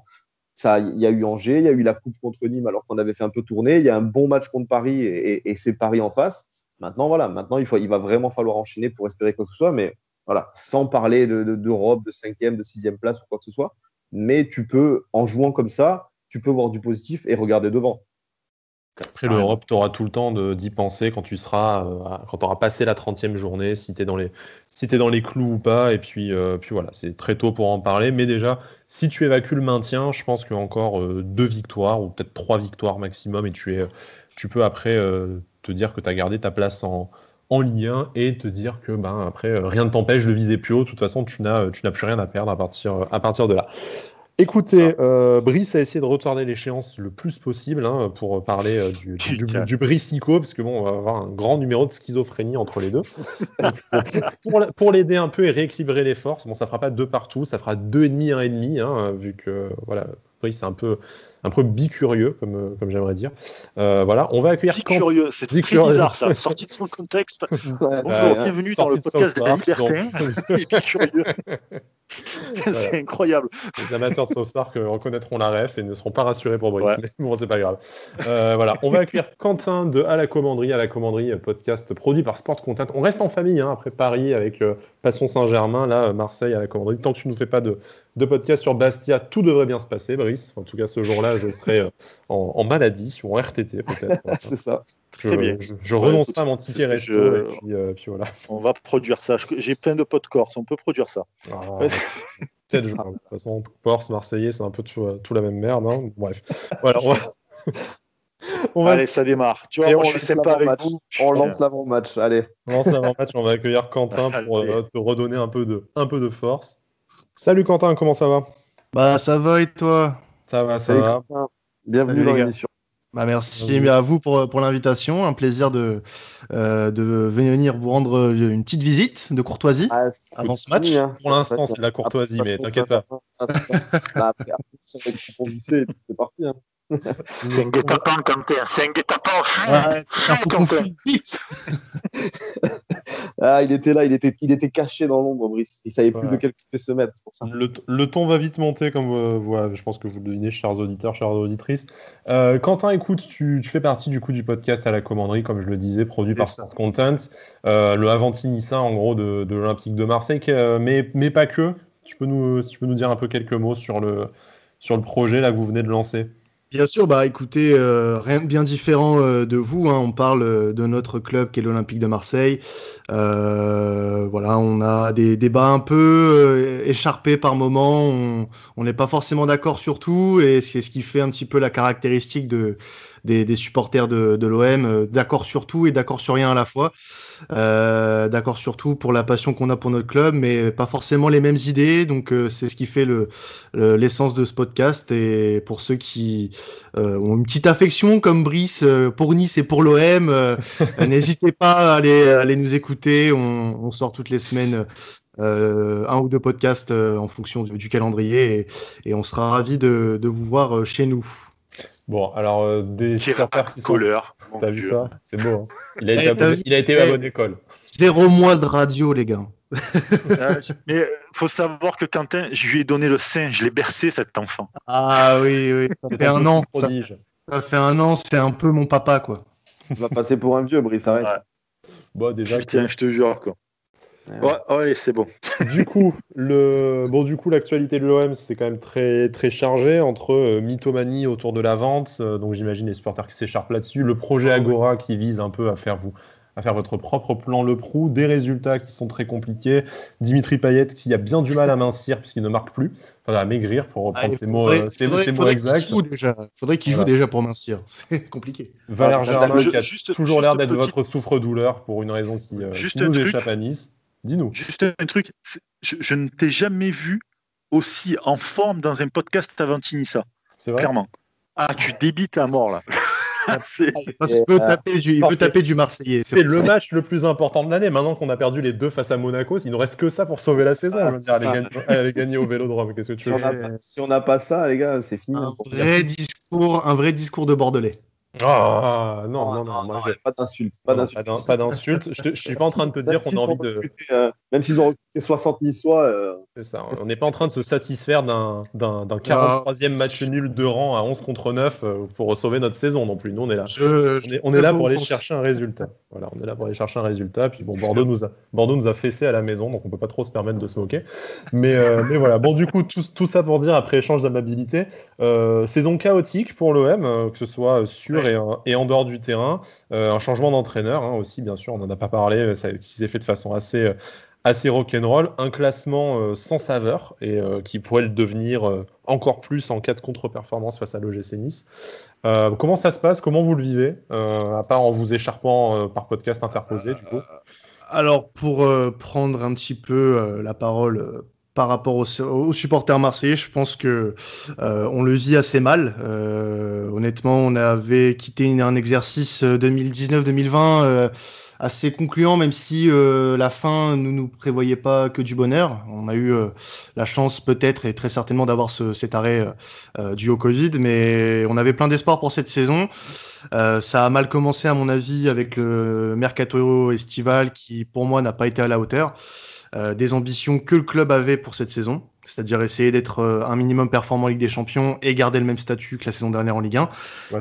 ça, il y a eu Angers, il y a eu la coupe contre Nîmes alors qu'on avait fait un peu tourner. Il y a un bon match contre Paris et, et, c'est Paris en face. Maintenant, voilà, maintenant il, faut, il va vraiment falloir enchaîner pour espérer quoi que ce soit, mais voilà, sans parler d'Europe, de, de, de cinquième, de sixième place ou quoi que ce soit. Mais tu peux, en jouant comme ça, tu peux voir du positif et regarder devant. Après l'Europe, tu auras tout le temps d'y penser quand tu seras, euh, quand tu auras passé la 30e journée, si tu es, dans les, si es dans les clous ou pas. Et puis, euh, puis voilà, c'est très tôt pour en parler. Mais déjà, si tu évacues le maintien, je pense qu'il y a encore euh, deux victoires ou peut-être trois victoires maximum. Et tu, es, tu peux après te dire que tu as gardé ta place en, en Ligue 1 et te dire que ben, après, rien ne t'empêche de viser plus haut. De toute façon, tu n'as plus rien à perdre à partir, à partir de là. Écoutez, euh, Brice a essayé de retarder l'échéance le plus possible hein, pour parler euh, du, du, du, parce que bon, on va avoir un grand numéro de schizophrénie entre les deux. pour, l'aider un peu et rééquilibrer les forces, bon, ça fera pas deux partout, ça fera deux et demi, un et demi, hein, vu que voilà, Brice est un peu un peu bicurieux, comme, euh, comme j'aimerais dire. Euh, voilà, on va accueillir Bicurieux, c'est très bizarre ça, sorti de son contexte. Bonjour, bienvenue dans le podcast de la liberté. bicurieux. c'est incroyable. Les amateurs de South Park euh, reconnaîtront la ref et ne seront pas rassurés pour Brice, mais bon, c'est pas grave. voilà, on va accueillir Quentin de À la commanderie, à la commanderie, podcast produit par Sport Content. On reste en famille hein, après Paris avec Passion Saint-Germain, là, Marseille à la commanderie. Tant que tu ne nous fais pas de, de podcast sur Bastia, tout devrait bien se passer, Brice. En tout cas, ce jour-là, je serai euh, en, maladie ou en RTT peut-être. c'est ça. Je, bien. je, renoncerai à mon ticket resto et euh, puis, voilà. On va produire ça. J'ai plein de potes corse, on peut produire ça. Ah, peut-être. De toute façon, Corse, Marseillais, c'est un peu tout, tout, la même merde. Hein. Bref. Voilà, on va... on va... Allez, ça démarre. Tu vois, moi, je suis sympa avec vous. On lance l'avant-match. Allez. On lance l'avant-match. On va accueillir Quentin pour euh, te redonner un peu de, un peu de force. Salut Quentin, comment ça va Bah, ça va et toi? Ça va, ça va. Bienvenue dans l'émission. Bah merci à vous pour, pour l'invitation. Un plaisir de, euh, de venir vous rendre euh, une petite visite de courtoisie ah, avant ce match. Hein. pour l'instant, c'est de la courtoisie, mais t'inquiète pas. c'est parti. Hein. C'est un guet-apens, Quentin. C'est un guet-apens. Ouais, ah, il était là, il était, il était caché dans l'ombre, Brice. Il savait plus de quel côté se mettre. Pour ça. Le, le, ton va vite monter, comme euh, je pense que vous le devinez, chers auditeurs, chères auditrices. Euh, Quentin, écoute, tu, tu, fais partie du coup du podcast à la commanderie, comme je le disais, produit par Sport Content, euh, le Avantinissa en gros de, de l'Olympique de Marseille, mais, mais pas que. Tu peux, nous, tu peux nous dire un peu quelques mots sur le, sur le projet là, que vous venez de lancer Bien sûr, bah écoutez, euh, rien de bien différent euh, de vous. Hein. on parle euh, de notre club qui est l'Olympique de Marseille. voilà, on a des débats un peu écharpés par moment. On n'est pas forcément d'accord sur tout, et c'est ce qui fait un petit peu la caractéristique de des, supporters de, de l'OM, d'accord sur tout et d'accord sur rien à la fois. Euh, d'accord surtout pour la passion qu'on a pour notre club, mais pas forcément les mêmes idées. Donc euh, c'est ce qui fait le, l'essence de ce podcast. Et pour ceux qui euh, ont une petite affection comme Brice pour Nice et pour l'OM, n'hésitez pas à aller, aller nous écouter. On, on, sort toutes les semaines. un ou deux podcasts en fonction du, calendrier et, et, on sera ravi de, de vous voir chez nous. Bon, alors euh, des supporters qui couleur. T'as vu ça? C'est beau. Hein. il, a été à il a été à bonne école. Zéro mois de radio, les gars. euh, mais faut savoir que Quentin, je lui ai donné le sein, je l'ai bercé cet enfant. Ah oui, oui. Ça fait un an. Prodige. Ça, fait un an, c'est un peu mon papa, quoi. Tu vas passer pour un vieux, Brice, arrête. Bon, déjà. Tiens, je te jure, quoi. Ouais, c'est bon. du coup, le bon, du coup, l'actualité de l'OM, c'est quand même très très chargé entre euh, mythomanie autour de la vente, euh, donc j'imagine les supporters qui s'écharpent là-dessus, le projet Agora qui vise un peu à faire vous à faire votre propre plan Le Prou, des résultats qui sont très compliqués, Dimitri Payet qui a bien du mal à mincir puisqu'il ne marque plus, enfin à maigrir pour reprendre ses mots, euh, mots exacts. Il faudrait qu'il joue déjà pour mincir, c'est compliqué. Valère Germain qui a toujours l'air d'être votre souffre-douleur pour une raison qui, qui nous échappe à Nice. Dis-nous. Juste un truc, je, ne t'ai jamais vu aussi en forme dans un podcast avant Tinissa. C'est vrai. Clairement. Ah, tu débites à mort là. Parce qu'il peut, taper du, il peut taper du Marseillais. C'est le match le plus important de l'année. Maintenant qu'on a perdu les deux face à Monaco, il ne reste que ça pour sauver la saison. je veux dire, aller, gagner, au Vélodrome. Qu'est-ce que tu veux Si on n'a pas ça, les gars, c'est fini. Un vrai discours, un vrai discours de Bordelais. Ah non, non, non, non, pas d'insulte. Pas d'insulte. je, ne suis pas en train de te dire qu'on a envie de. Euh, même s'ils ont recruté 60 niçois. Euh... C'est ça. On n'est pas en train de se satisfaire d'un 43e match nul de rang à 11 contre 9 euh, pour sauver notre saison non plus. Nous, on est là. on est, là pour aller chercher un résultat. Voilà, on est là pour aller chercher un résultat. Puis bon, Bordeaux nous a, Bordeaux nous a fessé à la maison, donc on peut pas trop se permettre de se moquer. Mais, euh, mais voilà. Bon, du coup, tout, tout ça pour dire, après échange d'amabilité, saison chaotique pour l'OM, que ce soit sur et, en dehors du terrain. Euh, un changement d'entraîneur hein, aussi, bien sûr, on n'en a pas parlé, ça qui s'est fait de façon assez, euh, assez rock'n'roll. Un classement euh, sans saveur et qui pourrait le devenir encore plus en cas de contre-performance face à l'OGC Nice. comment ça se passe? Comment vous le vivez? À part en vous écharpant par podcast interposé, du coup Alors, pour prendre un petit peu la parole par rapport aux, supporters marseillais, je pense que on le vit assez mal. honnêtement, on avait quitté un exercice 2019-2020 assez concluant, même si euh, la fin ne nous prévoyait pas que du bonheur. On a eu euh, la chance peut-être et très certainement d'avoir ce, cet arrêt euh, dû au Covid, mais on avait plein d'espoir pour cette saison. ça a mal commencé à mon avis avec le mercato estival qui pour moi n'a pas été à la hauteur des ambitions que le club avait pour cette saison, c'est-à-dire essayer d'être un minimum performant en Ligue des Champions et garder le même statut que la saison dernière en Ligue 1.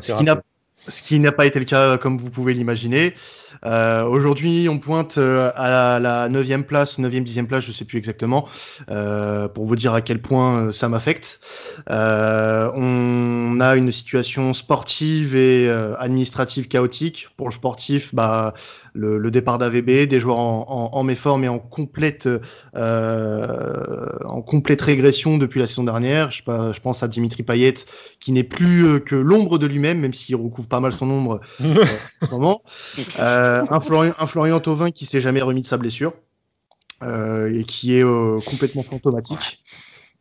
ce qui n'a ce qui n'a pas été le cas comme vous pouvez l'imaginer. Euh, Aujourd'hui, on pointe euh, à la, 9e place, 9e, 10e place, je sais plus exactement, euh, pour vous dire à quel point ça m'affecte. Euh, on a une situation sportive et administrative chaotique. Pour le sportif, bah, le, le départ d'AVB, des joueurs en, en, en, méforme et en complète, en complète régression depuis la saison dernière. Je, je pense à Dimitri Payet, qui n'est plus que l'ombre de lui-même, même s'il recouvre pas mal son ombre en ce moment. Euh, un, Florian, un Florian Thauvin qui s'est jamais remis de sa blessure euh, et qui est euh, complètement fantomatique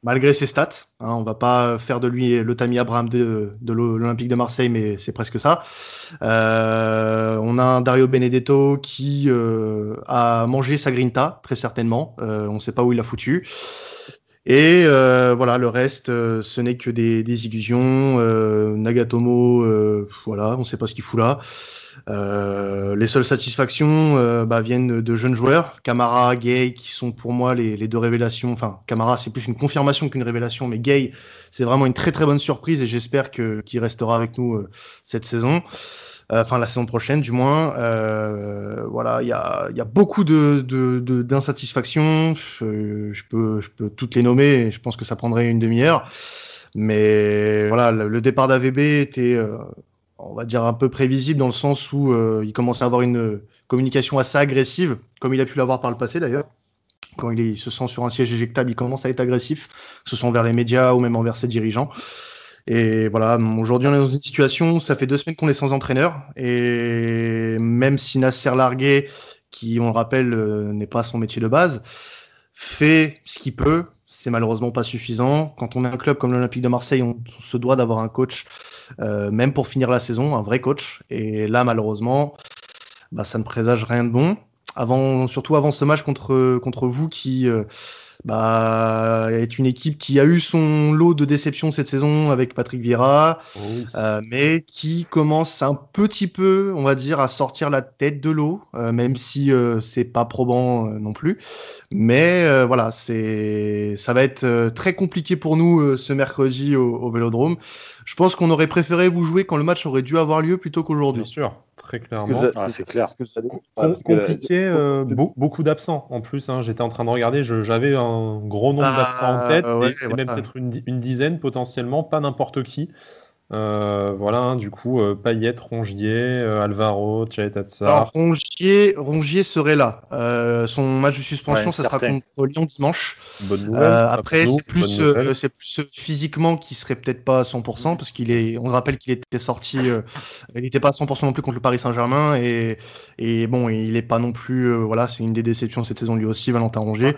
malgré ses stats. Hein, on va pas faire de lui le Tammy Abraham de, de l'Olympique de Marseille, mais c'est presque ça. Euh, on a un Dario Benedetto qui euh, a mangé sa grinta, très certainement. Euh, on ne sait pas où il l'a foutu. Et voilà, le reste, ce n'est que des, des illusions. Nagatomo, voilà, on ne sait pas ce qu'il fout là. Euh, les seules satisfactions euh, bah, viennent de jeunes joueurs, Camara, Gay, qui sont pour moi les, deux révélations. Enfin, Camara, c'est plus une confirmation qu'une révélation, mais Gay, c'est vraiment une très très bonne surprise et j'espère qu'il restera avec nous euh, cette saison. Euh, enfin, la saison prochaine, du moins. voilà, il y a, y a beaucoup de d'insatisfactions. De, je peux je peux toutes les nommer. Et je pense que ça prendrait une demi-heure. Mais voilà, le, le départ d'AVB était on va dire un peu prévisible dans le sens où euh, il commence à avoir une communication assez agressive, comme il a pu l'avoir par le passé d'ailleurs. Quand il, se sent sur un siège éjectable, il commence à être agressif, que ce soit envers les médias ou même envers ses dirigeants. Et voilà, aujourd'hui on est dans une situation, ça fait deux semaines qu'on est sans entraîneur, et même si Nasser Largué, qui on le rappelle euh, n'est pas son métier de base, fait ce qu'il peut, c'est malheureusement pas suffisant. Quand on est un club comme l'Olympique de Marseille, on se doit d'avoir un coach euh, même pour finir la saison, un vrai coach. Et là, malheureusement, bah, ça ne présage rien de bon. Avant, surtout avant ce match contre contre vous, qui euh, bah, est une équipe qui a eu son lot de déceptions cette saison avec Patrick Vieira, oh euh, mais qui commence un petit peu, on va dire, à sortir la tête de l'eau, euh, même si euh, c'est pas probant euh, non plus. Mais euh, voilà, c'est, ça va être très compliqué pour nous ce mercredi au, au Vélodrome. Je pense qu'on aurait préféré vous jouer quand le match aurait dû avoir lieu plutôt qu'aujourd'hui. Bien sûr très clairement. Ah, c'est clair. compliqué, euh, beaucoup d'absents en plus. Hein. J'étais en train de regarder, j'avais un gros nombre d'absents en tête, ah, c'est même peut-être une, une, dizaine potentiellement, pas n'importe qui. Euh, voilà, hein, du coup, euh, Payet, Rongier, euh, Alvaro, Tchaetatsar. Rongier, Rongier serait là. Euh, son match de suspension, ça sera contre Lyon dimanche. Bonne nouvelle, après, c'est plus, c'est plus physiquement qui serait peut-être pas à 100% parce qu'il est, on rappelle qu'il était sorti, il n'était pas à 100% non plus contre le Paris Saint-Germain et, et bon, il est pas non plus, voilà, c'est une des déceptions cette saison lui aussi, Valentin Rongier.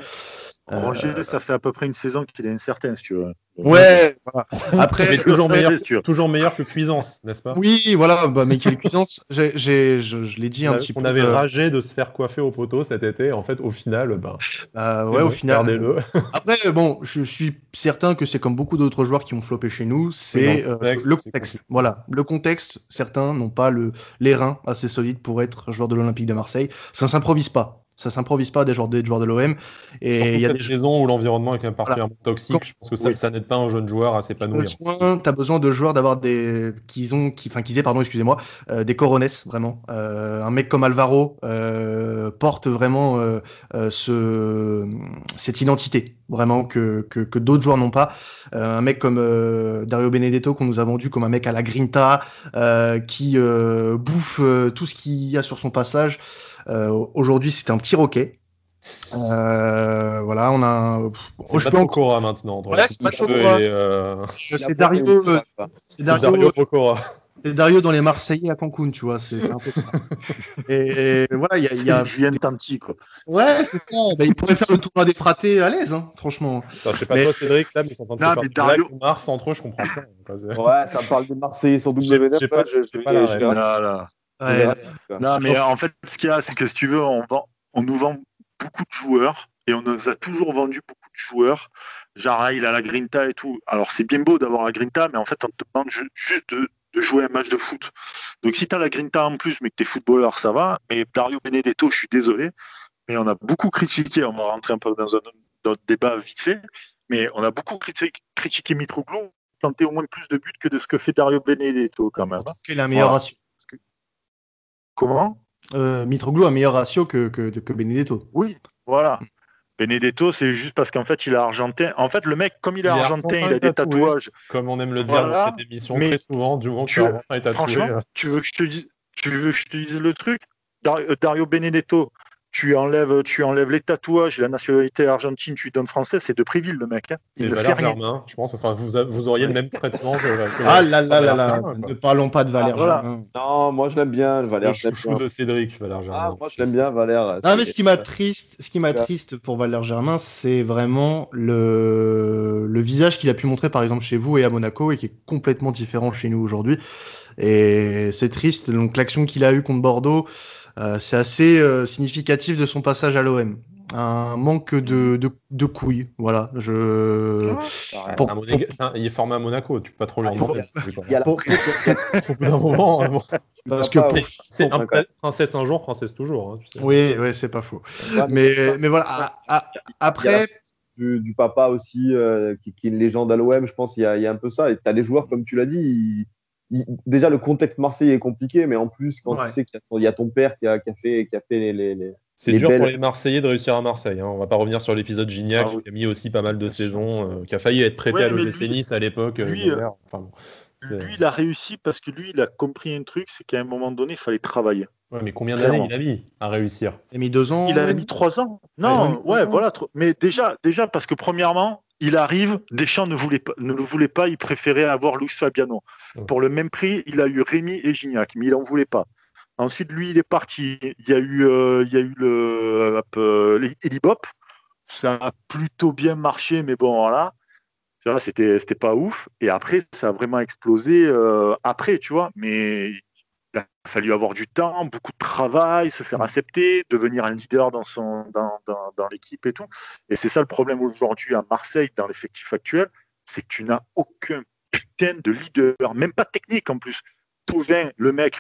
Roger, ça fait à peu près une saison qu'il est incertain, si tu veux. Ouais, voilà. Après, toujours meilleur, toujours meilleur que Cuisance, n'est-ce pas? Oui, voilà, bah, mais quelle Cuisance, j'ai, j'ai, je, je l'ai dit un petit on peu. On avait euh... ragé de se faire coiffer au poteau cet été, en fait, au final, ben. Euh, ouais, au final. le Après, bon, je suis certain que c'est comme beaucoup d'autres joueurs qui ont flopé chez nous, c'est euh, le contexte. Voilà, le contexte, certains n'ont pas le, les reins assez solides pour être joueur de l'Olympique de Marseille. Ça ne s'improvise pas ça s'improvise pas des joueurs, des joueurs de l'OM. Et il y a des raisons où l'environnement est particulièrement toxique. je pense que ça, ça n'aide pas un jeune joueur à s'épanouir. Tu as besoin de joueurs d'avoir des, qu'ils ont, qui, enfin, qu'ils aient, pardon, excusez-moi, euh, des corones vraiment. Euh, un mec comme Alvaro euh, porte vraiment ce, cette identité, vraiment que, que, que d'autres joueurs n'ont pas. Un mec comme Dario Benedetto qu'on nous a vendu comme un mec à la grinta, qui bouffe tout ce qu'il y a sur son passage. Euh, aujourd'hui, c'est un petit roquet. Euh, voilà, on a. Un... Oh, je maintenant. C'est pas euh... C'est Dario. C'est Dario, Dario C'est Dario dans les Marseillais à Cancun, tu vois, c'est un peu ça. et, voilà, il y a, y a... Julien Tanti, quoi. Ouais, c'est ça. Bah, il pourrait faire le tournoi des fratés à l'aise, hein, franchement. Attends, je sais pas toi, Cédric, là, mais ils sont en train de se faire Dario... Mars entre eux, je comprends pas. ouais, ça parle des Marseillais sur WNF. Je sais pas, je sais pas là. non, mais en fait, ce qu'il y a, c'est que si tu veux, on, vend, on nous vend beaucoup de joueurs et on nous a toujours vendu beaucoup de joueurs. Genre, il a la grinta et tout. Alors, c'est bien beau d'avoir la grinta, mais en fait, on te demande juste de de jouer un match de foot. Donc si tu as la grinta en plus, mais que tu es footballeur, ça va. Mais Dario Benedetto, je suis désolé, mais on a beaucoup critiqué, on va rentrer un peu dans un, débat vite fait, mais on a beaucoup critiqué, critiqué Mitroglou, planté au moins plus de buts que de ce que fait Dario Benedetto quand même. Quel est la meilleure ratio Comment euh, Mitroglou a meilleur ratio que, que, que Benedetto. Oui, voilà. Benedetto, c'est juste parce qu'en fait, il est argentin. En fait, le mec, comme il est argentin, il a des tatouages. Comme on aime le dire dans cette émission très souvent, du moment que est tatoué. Franchement, tu veux que je te dise, tu veux que je te dise le truc? Dario Benedetto, tu enlèves, tu enlèves les tatouages et la nationalité argentine, tu donnes français, c'est de Priville le mec. Hein. Il Valère Germain, je pense. Enfin, vous, vous auriez le même traitement que. ah là là là là, ne parlons pas de Valère ah, Germain. Non, moi je l'aime bien, Valère. Le chouchou de Cédric, Valère Germain. Ah, moi je l'aime bien, Valère. Non, mais ce qui m'attriste, ce qui m'attriste pour Valère Germain, c'est vraiment le, le visage qu'il a pu montrer par exemple chez vous et à Monaco et qui est complètement différent chez nous aujourd'hui. Et c'est triste. Donc l'action qu'il a eue contre Bordeaux. Euh, c'est assez euh, significatif de son passage à l'OM un manque de, de, de, couilles. Voilà. Je... il est formé à Monaco, tu peux pas trop lui en demander. Il y a la... moment, Parce que c'est un princesse un jour, princesse toujours. Hein, tu sais. Oui, oui, c'est pas faux. mais, mais voilà. après. Du, du, papa aussi, euh, qui, qui, est une légende à l'OM, je pense qu'il y, y, a un peu ça. Et tu as des joueurs, comme tu l'as dit, ils déjà le contexte marseillais est compliqué, mais en plus quand tu sais qu'il y, a ton père qui a, qui a fait, qui a fait les, les, c'est dur pour les Marseillais de réussir à Marseille. Hein. On va pas revenir sur l'épisode Gignac ah qui a mis aussi pas mal de saisons, euh, qui a failli être prêté à l'OGC Nice à l'époque. Euh, lui, euh, lui, il a réussi parce que lui, il a compris un truc, c'est qu'à un moment donné, il fallait travailler. Ouais, mais combien d'années il a mis à réussir? Il a mis deux ans. Il a mis trois ans. Non, ouais, voilà. Mais déjà, déjà parce que premièrement, il arrive, Deschamps ne, voulait pas, ne le voulait pas, il préférait avoir Luis Fabiano. Pour le même prix, il a eu Rémi et Gignac, mais il n'en voulait pas. Ensuite, lui, il est parti. Il y a eu, euh, il y a eu le euh, Elibop. Ça a plutôt bien marché, mais bon, voilà. C'était, c'était pas ouf. Et après, ça a vraiment explosé euh, après, tu vois. Mais fallu avoir du temps, beaucoup de travail, se faire accepter, devenir un leader dans, son, dans, dans, l'équipe et tout. Et c'est ça le problème aujourd'hui à Marseille, dans l'effectif actuel, c'est que tu n'as aucun putain de leader, même pas technique en plus. Tauvin, le mec,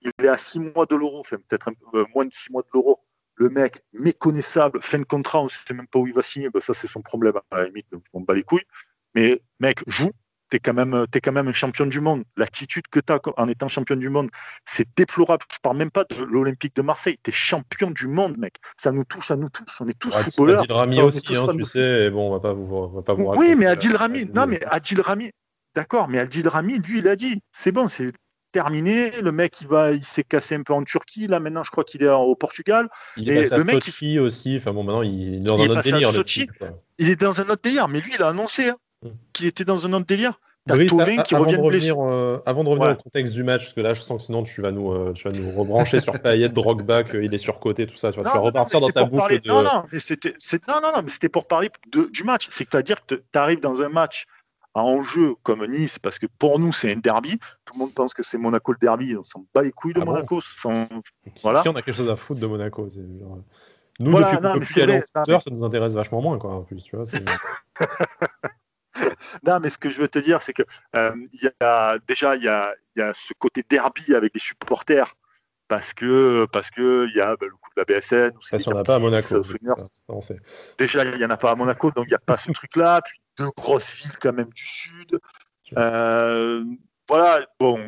il est à 6 mois de l'euro, enfin peut-être euh, moins de 6 mois de l'euro. Le mec, méconnaissable, fin de contrat, on ne sait même pas où il va signer, ben ça c'est son problème, à la limite, on bat les couilles. Mais mec, joue, tu es, quand même, es quand même un champion du monde. L'attitude que tu as en étant champion du monde, c'est déplorable. Je parle même pas de l'Olympique de Marseille. Tu es champion du monde, mec. Ça nous touche à nous tous. On est tous footballeurs. Adil Rami aussi, hein, tu sais. Et bon, on va pas vous, va pas vous Oui, mais Adil Rami, non, mais Adil Rami, d'accord, mais Adil Rami, lui, il a dit, c'est bon, c'est terminé. Le mec, il va, il s'est cassé un peu en Turquie. Là, maintenant, je crois qu'il est au Portugal. Il est le mec, il... aussi. Enfin bon, maintenant, il est dans un autre délire. il est dans un autre délire, mais lui, il a annoncé. Hein Mm. qui était dans un autre délire. qui avant, de revenir, euh, avant de revenir au contexte du match, parce que là, je sens que sinon tu vas nous, euh, tu vas nous rebrancher sur Payet, Drogba, qu'il est surcoté, tout ça. Tu vas, repartir dans ta boucle de. Non, non, mais c'était, non, non, non, mais c'était pour parler du match. C'est que tu arrives dans un match à enjeu comme Nice, parce que pour nous, c'est un derby. Tout le monde pense que c'est Monaco le derby. On s'en bat les couilles de ah Monaco. voilà. on a quelque chose à foutre de Monaco. Nous, voilà, depuis non, scooter, ça nous intéresse vachement moins, quoi, en plus, tu vois. non, mais ce que je veux te dire, c'est que euh, y a, déjà, il y a, y a, ce côté derby avec les supporters. Parce que parce que il y a bah, le coup de la BSN. Ça, il n'y en a pas à Monaco. déjà, il n'y en a pas à Monaco, donc il n'y a pas ce truc-là. Puis deux grosses villes quand même du sud. Euh, voilà, bon,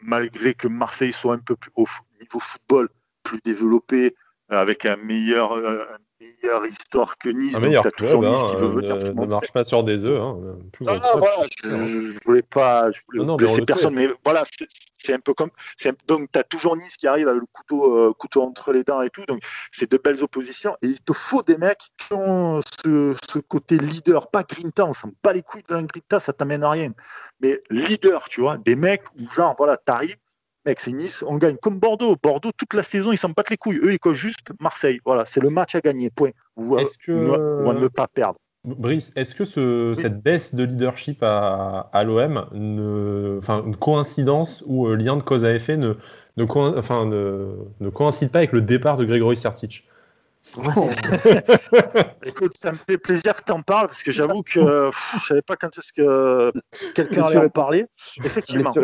malgré que Marseille soit un peu plus au niveau football, plus développé, avec un meilleur, meilleure histoire que Nice. Un meilleur club, Nice qui veut hein, ne, marche pas sur des œufs. Hein, plus non, non, voilà, je, ne voulais pas je voulais non, blesser personne, mais voilà, c'est un peu comme. Donc, tu as toujours Nice qui arrive avec le couteau, euh, couteau entre les dents et tout. Donc, c'est de belles oppositions. Et il te faut des mecs qui ont ce, ce côté leader, pas grinta. On s'en bat les couilles de la grinta, ça t'amène à rien. Mais leader, tu vois, des mecs où, genre, voilà, t'arrives Mec, c'est Nice, on gagne comme Bordeaux. Bordeaux, toute la saison, ils s'en battent les couilles. Eux, ils coachent juste Marseille. Voilà, c'est le match à gagner, point. Ou, à, ne pas perdre. Brice, est-ce que cette baisse de leadership à, l'OM, une coïncidence ou euh, lien de cause à effet ne, ne, coïncide pas avec le départ de Grégory Sertic Écoute, ça me fait plaisir que tu en parles parce que j'avoue que je savais pas quand est-ce que quelqu'un allait en parler. Effectivement,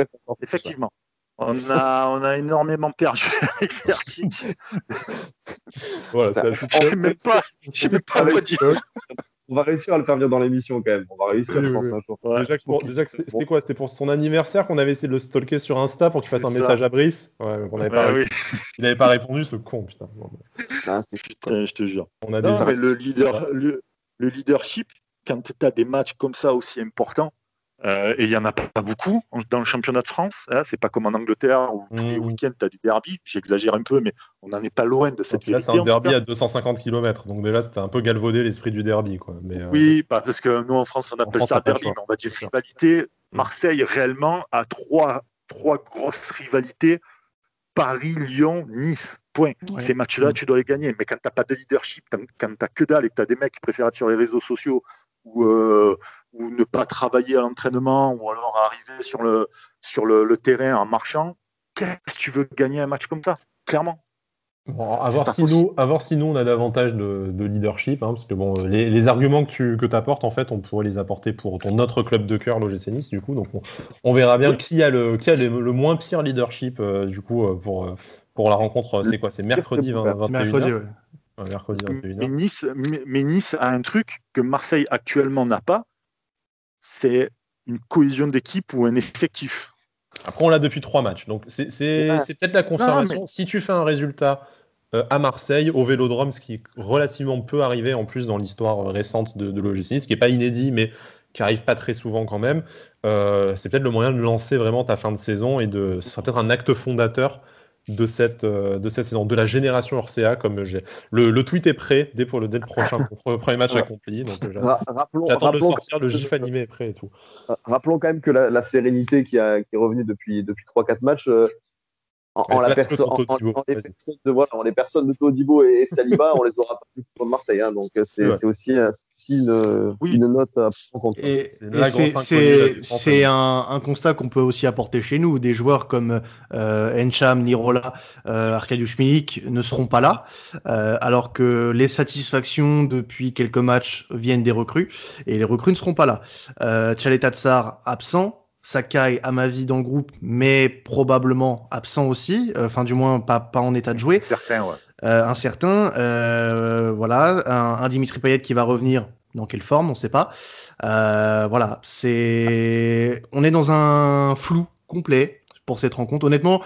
effectivement. On a, on a énormément perdu avec Certic. voilà, je ne même pas, sais même pas quoi dire. On va réussir à le faire venir dans l'émission quand même. On va réussir, je pense, un jour. Déjà, c'était quoi? C'était pour son anniversaire qu'on avait essayé de le stalker sur Insta pour qu'il fasse un message à Brice? Ouais, on avait pas Il n'avait pas répondu, ce con, putain. Ah, putain, je te jure. On a le, leader, le, le leadership, quand tu as des matchs comme ça aussi importants, euh, et il n'y en a pas beaucoup dans le championnat de France. Hein, c'est pas comme en Angleterre où tous les mmh. week-ends tu as du derby. J'exagère un peu, mais on n'en est pas loin de cette Là, c'est un derby à 250 km. Donc déjà, c'était un peu galvaudé l'esprit du derby. Quoi. Mais, euh, Oui, parce que nous en France, on appelle ça derby, mais on va dire rivalité. Mmh. Marseille, réellement, a trois, trois grosses rivalités Paris, Lyon, Nice. Point. Ces matchs-là, mmh. tu dois les gagner. Mais quand tu n'as pas de leadership, quand tu n'as que dalle et que tu as des mecs qui préfèrent être sur les réseaux sociaux ou, euh, ou ne pas travailler à l'entraînement ou alors arriver sur le, sur le, terrain en marchant, qu'est-ce que tu veux gagner un match comme ça Clairement? à, voir si nous, si nous, on a davantage de, leadership, hein, parce que bon, les, arguments que tu que apportes, en fait, on pourrait les apporter pour ton autre club de cœur, l'OGC Nice, du coup. Donc, on, verra bien qui a le, qui a le, moins pire leadership, euh, du coup, euh, pour, pour la rencontre. C'est quoi? C'est mercredi 21 Mercredi, mercredi 21 nice, mais Nice a un truc que Marseille actuellement n'a pas, c'est une cohésion d'équipe ou un effectif. Après, on l'a depuis trois matchs. Donc, c'est peut-être la confirmation. Si tu fais un résultat euh, à Marseille, au Vélodrome, ce qui est relativement peu arrivé en plus dans l'histoire récente de, de l'OGC, ce qui n'est pas inédit, mais qui arrive pas très souvent quand même, euh, c'est peut-être le moyen de lancer vraiment ta fin de saison et de, ce sera peut-être un acte fondateur de cette, euh, de cette saison, de la génération Orcea, comme j'ai. Le, le, tweet est prêt dès, pour le, dès le prochain le premier match accompli. Donc euh, j'attends de sortir, le gif animé est prêt et tout. Rappelons quand même que la, la sérénité qui, a, qui est revenue depuis, depuis 3-4 matchs, euh, en, la personne, en, les personnes de, voilà, les personnes de Todibo et, Saliba, on les aura pas plus pour Marseille. Hein, donc c'est aussi, une, une, note à prendre Et, c'est un, un, constat qu'on peut aussi apporter chez nous. Des joueurs comme euh, Encham, Nirola, euh, Arkadiusz Milik ne seront pas là, euh, alors que les satisfactions depuis quelques matchs viennent des recrues et les recrues ne seront pas là. Euh, Tsar absent, Sakai à ma vie dans le groupe, mais probablement absent aussi, euh, enfin du moins pas, pas en état de jouer. Certain, ouais. Euh, un certain, euh, voilà, un, Dimitri Payet qui va revenir, dans quelle forme, on ne sait pas. voilà, c'est, on est dans un flou complet pour cette rencontre. Honnêtement,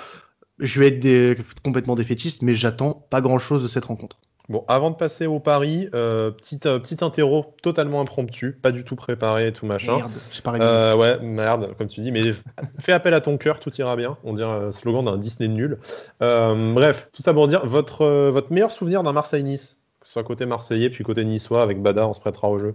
je vais être complètement défaitiste, mais j'attends pas grand chose de cette rencontre. Bon, avant de passer au pari, euh, petite, euh, petite interro totalement impromptu, pas du tout préparé et tout machin. Merde, c'est pareil. Euh, ouais, merde, comme tu dis, mais fais appel à ton cœur, tout ira bien. On dirait un slogan d'un Disney nul. Euh, bref, tout ça pour dire, votre, votre meilleur souvenir d'un Marseille-Nice, que ce soit côté marseillais puis côté niçois, avec Bada, on se prêtera au jeu.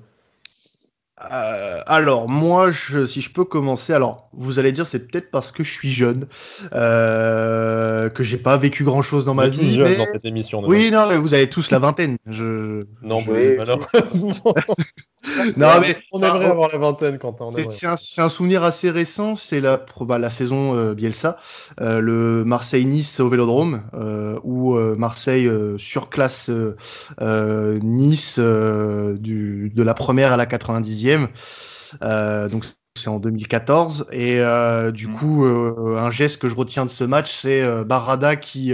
Euh, alors moi, je, si je peux commencer, alors vous allez dire c'est peut-être parce que je suis jeune, euh, que j'ai pas vécu grand chose dans ma vie. jeune dans cette émission. Oui, non, mais vous avez tous la vingtaine. Je... Non, je... non, mais on aimerait avoir la vingtaine, Quentin. C'est un, un, souvenir assez récent. C'est la, bah, la saison euh, Bielsa, euh, le Marseille-Nice au Vélodrome, euh, où euh, Marseille surclasse Nice du, de la première à la 90e. donc c'est en 2014 et du mmh. coup un geste que je retiens de ce match c'est Barada qui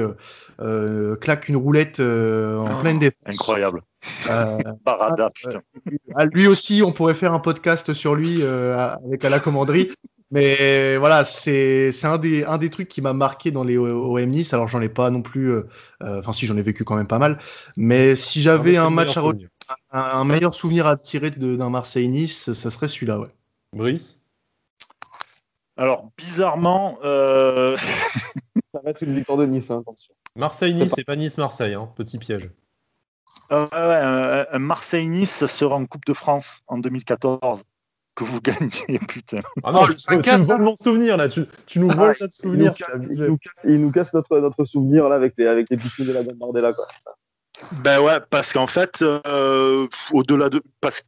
claque une roulette en oh, pleine défense. Incroyable. Euh, Barada, putain. À lui aussi, on pourrait faire un podcast sur lui euh, avec à la commanderie. Mais voilà, c'est un des, un des trucs qui m'a marqué dans les OM Nice. Alors, j'en ai pas non plus. Euh, euh, enfin, si, j'en ai vécu quand même pas mal. Mais si j'avais un match à un, meilleur souvenir à tirer d'un Marseille-Nice, ça serait celui-là, ouais. Brice? Alors, bizarrement. Euh... ça va être une victoire de Nice, hein, attention. Marseille-Nice, c'est pas, Nice-Marseille, hein, petit piège. Euh, ouais, un Marseille-Nice sera en Coupe de France en 2014 que vous gagnez, putain. Ah non, tu, nous voles mon souvenir là, tu, tu nous ah, voles notre souvenir. Il nous casse, notre, notre souvenir là avec les, avec les de la Gambardella quoi. Ben ouais, parce qu'en fait, euh, au-delà de. Parce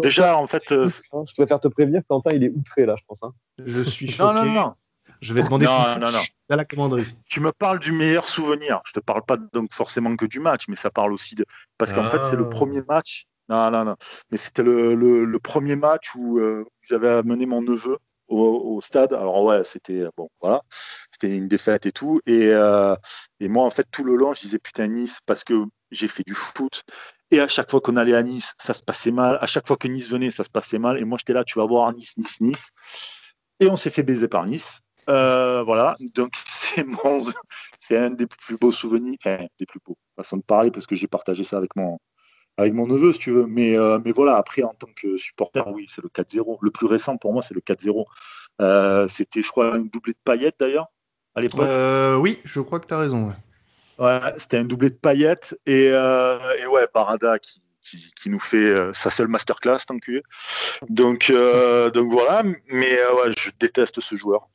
déjà, en fait. Euh, je préfère te prévenir, Quentin, il est outré là, je pense. Hein. Je suis choqué. Non, non, non. Je vais demander non, non, non. à la commanderie. Tu me parles du meilleur souvenir. Je te parle pas donc forcément que du match, mais ça parle aussi de. Parce qu'en fait, c'est le ah. premier match non, non, non. Mais c'était le, le, premier match où euh, j'avais amené mon neveu au, stade. Alors ouais, c'était bon, voilà, c'était une défaite et tout. Et, euh, et, moi, en fait, tout le long, je disais putain Nice parce que j'ai fait du foot. Et à chaque fois qu'on allait à Nice, ça se passait mal. À chaque fois que Nice venait, ça se passait mal. Et moi, j'étais là, tu vas voir Nice, Nice, Nice. Et on s'est fait baiser par Nice. Euh, voilà, donc c'est mon, c'est un des plus beaux souvenirs, enfin des plus beaux façon de parler parce que j'ai partagé ça avec mon, avec mon neveu, si tu veux. Mais, euh, mais voilà, après, en tant que supporter, oui, c'est le 4-0. Le plus récent pour moi, c'est le 4-0. Euh, c'était, je crois, une doublée de paillettes d'ailleurs, à l'époque. Oui, je crois que tu as raison. Ouais, c'était un doublé de paillettes. Et, et ouais, Barada qui, qui, nous fait sa seule masterclass, tant que donc, donc voilà, mais ouais, je déteste ce joueur.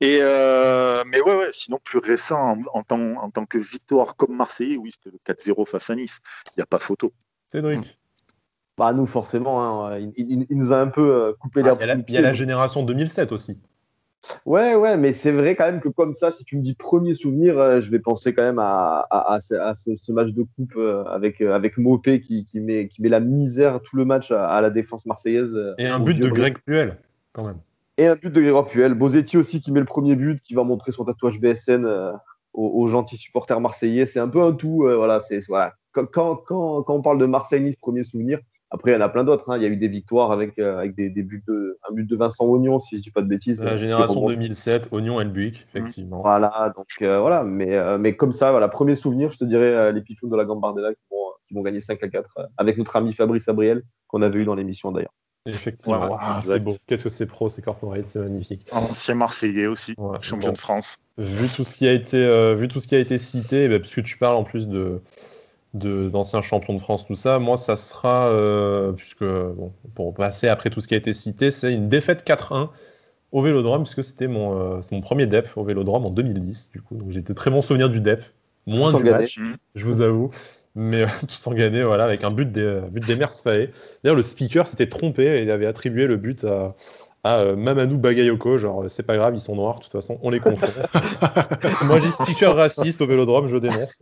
Et mais ouais, ouais, sinon plus récent en, tant, en tant que victoire comme Marseillais, oui, c'était le 4-0 face à Nice. Il n'y a pas photo. Cédric hmm. Bah nous forcément, hein, il, nous a un peu euh, coupé ah, l'herbe. il y a la génération 2007 aussi. Ouais, ouais, mais c'est vrai quand même que comme ça, si tu me dis premier souvenir, euh, je vais penser quand même à, ce, match de coupe euh, avec, avec Mopé qui, met, qui met la misère tout le match à, la défense marseillaise. Et un but de Greg Puel, quand même. Et un but de Greg Puel. Bozetti aussi qui met le premier but, qui va montrer son tatouage BSN aux, gentils supporters marseillais. C'est un peu un tout. voilà, c'est voilà quand, quand, on parle de Marseille-Nice, premier souvenir, après, il y en a plein d'autres. Hein. Il y a eu des victoires avec, euh, avec des, buts de, un but de Vincent Oignon, si je dis pas de bêtises. La génération 2007, Oignon et le Buick, effectivement. Voilà, donc euh, voilà. Mais, euh, mais comme ça, voilà, premier souvenir, je te dirais les Pichous de la Gambardella qui vont, qui vont gagner 5 à 4 avec notre ami Fabrice Abriel, qu'on avait eu dans l'émission d'ailleurs. Effectivement, c'est beau. Qu'est-ce que c'est pro, c'est corporate, c'est magnifique. Ancien Marseillais aussi, champion de France. Vu tout ce qui a été, vu tout ce qui a été cité, bah, puisque tu parles en plus de, d'anciens champions de France, tout ça. Moi, ça sera, euh, puisque bon, pour passer après tout ce qui a été cité, c'est une défaite 4-1 au Vélodrome, puisque c'était mon, euh, mon premier DEP au Vélodrome en 2010. Du coup, donc j'ai très bon souvenir du DEP, moins du match, je vous avoue. Mais euh, tout s'en gagné, voilà, avec un but des, but des D'ailleurs, le speaker s'était trompé et il avait attribué le but à, à Mamadou Bagayoko, genre c'est pas grave, ils sont noirs, de toute façon, on les confond. Moi j'ai speaker raciste au vélodrome, je dénonce.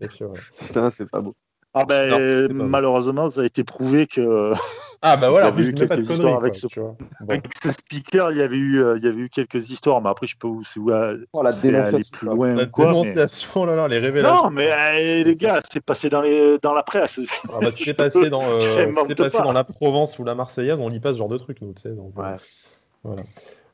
Putain, c'est pas beau. Ah ben malheureusement, ça a été prouvé que. Ah ben voilà, il y avait eu quelques histoires avec, ce, avec ce speaker, il y avait eu, euh, il y avait eu quelques histoires, mais après je peux où oh, la aller plus loin la quoi, dénonciation, mais... là, là, les révélations. Non, mais euh, les gars, c'est passé dans les dans la presse. Ah bah, c'est passé dans, euh, c'est passé dans la Provence ou la Marseillaise, on lit pas ce genre de truc nous, tu sais. Donc, ouais. Voilà.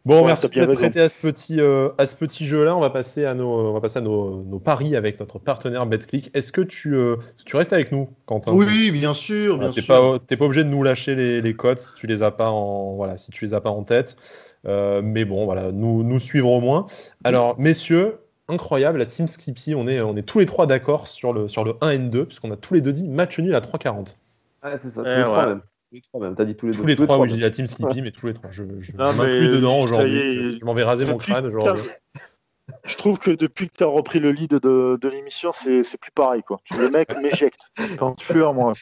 Bon, merci d'être prêté à ce petit, euh, à ce petit jeu-là. On va passer à nos, on va passer à nos, nos paris avec notre partenaire BetClick. Est-ce que tu, euh, tu restes avec nous, Quentin? Oui, bien sûr, ah, bien sûr. Pas, t'es pas obligé de nous lâcher les, les cotes si tu les as pas en, voilà, si tu les as pas en tête. Euh, mais bon, voilà, nous, nous suivrons au moins. Alors, messieurs, incroyable, la Team Skippy, on est, on est tous les trois d'accord sur le, sur le 1 et 2, puisqu'on a tous les deux dit match nul à 3,40. Ouais, c'est ça, tous les trois même. Tous les trois, même. T'as dit tous les deux. Tous les trois, oui, j'ai dit la team Skippy, mais tous les trois. Je, je, m'inclus dedans aujourd'hui. Je, m'en vais raser mon crâne aujourd'hui. Je trouve que depuis que tu as repris le lead de, de l'émission, c'est plus pareil. Quoi. Le mec m'éjecte. Quand tu à moi.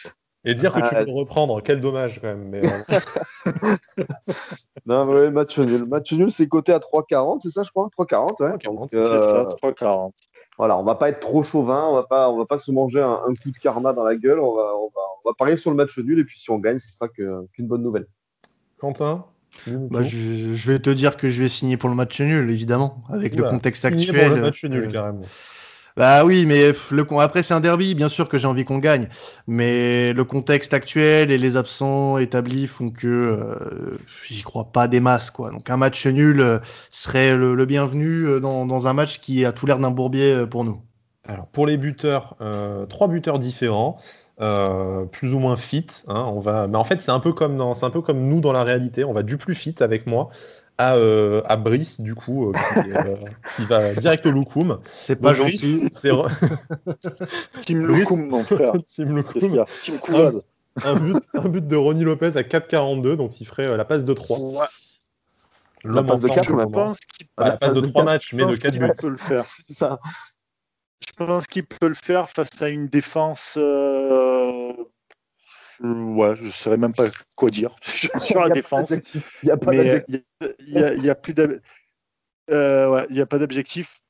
Et dire que tu veux reprendre, quel dommage quand même. Mais, non, mais match nul. Match nul, c'est coté à 3,40, c'est ça, je crois? 3,40, ouais. 3,40, c'est ça, 3,40. Voilà, on va pas être trop chauvin, on va pas, on va pas se manger un, coup de karma dans la gueule. On va, on va, on va parier sur le match nul et puis si on gagne, ce sera qu'une bonne nouvelle. Quentin bah, je, vais te dire que je vais signer pour le match nul, évidemment, avec le contexte actuel. Pour le match nul, euh, carrément. Bah oui, mais le, après c'est un derby, bien sûr que j'ai envie qu'on gagne, mais le contexte actuel et les absents établis font que euh, j'y crois pas des masses quoi. Donc un match nul euh, serait le, bienvenu euh, dans, dans, un match qui a tout l'air d'un bourbier pour nous. Alors pour les buteurs, trois buteurs différents. Plus ou moins fit. Hein, on va, mais en fait c'est un peu comme dans, c'est un peu comme nous dans la réalité. On va du plus fit avec moi à, euh, à Brice, du coup, euh, euh, qui, va direct au Loukoum. C'est pas gentil. C'est... Team Loukoum, mon frère. Team Loukoum. Team Kouad. Un, but, un but de Ronnie Lopez à 4,42, donc il ferait la passe de 3. Ouais. La passe de 4, je pense qu'il ah, La passe de 3 matchs, mais de 4 buts. peut le faire. C'est ça. Je pense qu'il peut le faire face à une défense euh, ouais, je ne saurais même pas quoi dire sur la défense. Il n'y a pas d'objectif. Il n'y a, plus euh, il a pas d'objectif.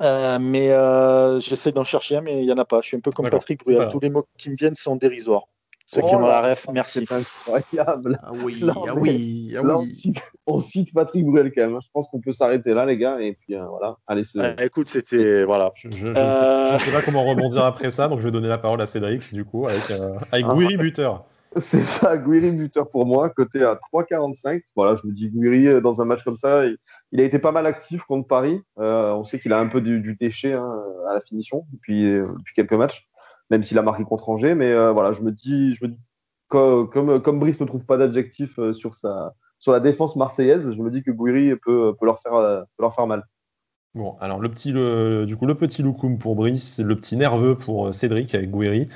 Euh, mais euh, j'essaie d'en chercher un, mais il n'y en a pas. Je suis un peu comme Patrick Bruel. Tous les mots qui me viennent sont dérisoires. Ceux qui ont oh la ref, merci. C'est incroyable. Ah oui, ah oui, ah oui. On, cite, Patrick Bruel quand même. Je pense qu'on peut s'arrêter là, les gars. Et puis voilà, allez. Se... écoute, c'était voilà. Je ne sais, pas comment rebondir après ça, donc je vais donner la parole à Cédric, du coup, avec, avec ah. buteur. C'est ça, Guiri buteur pour moi, côté à 3,45. Voilà, je me dis Guiri euh, dans un match comme ça, il, a été pas mal actif contre Paris. Euh, on sait qu'il a un peu du, déchet hein, à la finition depuis, euh, depuis quelques matchs, même s'il a marqué contre Angers. Mais voilà, je me dis, je me dis comme, comme, Brice ne trouve pas d'adjectif sur, sa, sur la défense marseillaise, je me dis que Guiri peut, peut, leur, faire, peut leur faire mal. Bon, alors le petit, le, du coup, le petit Loukoum pour Brice, le petit nerveux pour Cédric avec Guiri.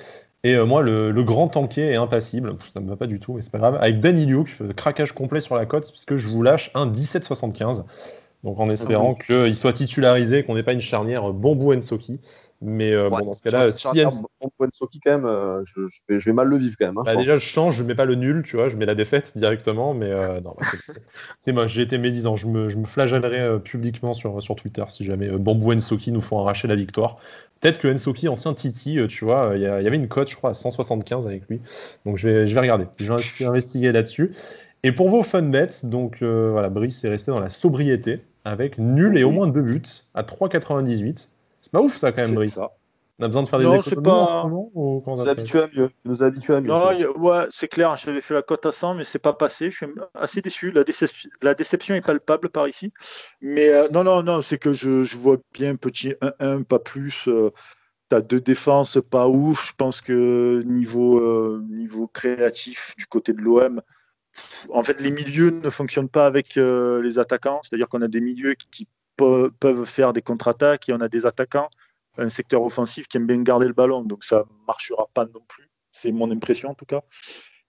Et euh, moi, le, grand tanké est impassible. Ça me va pas du tout, mais c'est pas grave. Avec Danny Luke, craquage complet sur la cote, puisque je vous lâche un 17,75. Donc en espérant ah qu'il soit titularisé, qu'on n'ait pas une charnière Bambou Ensoki. Mais euh, bon, dans ce cas-là, si Ensoki, quand même, euh, je, vais, mal le vivre quand même. Hein, bah, déjà, je change, je mets pas le nul, tu vois, je mets la défaite directement. Mais non, bah, c'est moi, j'ai été médisant. Je me, je me flagellerai publiquement sur, sur Twitter si jamais Bambou Ensoki nous font arracher la victoire. Peut-être que Ensoki, ancien Titi, euh, tu vois, il y, avait une cote, je crois, à 175 avec lui. Donc je vais, je vais regarder, je vais investiguer là-dessus. Et pour vos fun bets, donc euh, voilà, Brice est resté dans la sobriété avec nul et au moins deux buts à 3,98. C'est pas ouf ça quand même, Brice. On a besoin de faire des non, économies pas... en ce moment ou nous habitués à mieux. nous habitués à mieux. Non, ouais, c'est clair. J'avais fait la cote à 100, mais c'est pas passé. Je suis assez déçu. La, la déception est palpable par ici. Mais euh, non, non, non, c'est que je, je, vois bien petit 1-1, pas plus. Euh, tu as deux défenses pas ouf. Je pense que niveau, euh, niveau créatif du côté de l'OM, en fait, les milieux ne fonctionnent pas avec les attaquants. C'est-à-dire qu'on a des milieux qui, qui peuvent faire des contre-attaques et on a des attaquants un secteur offensif qui aime bien garder le ballon, donc ça marchera pas non plus. C'est mon impression en tout cas.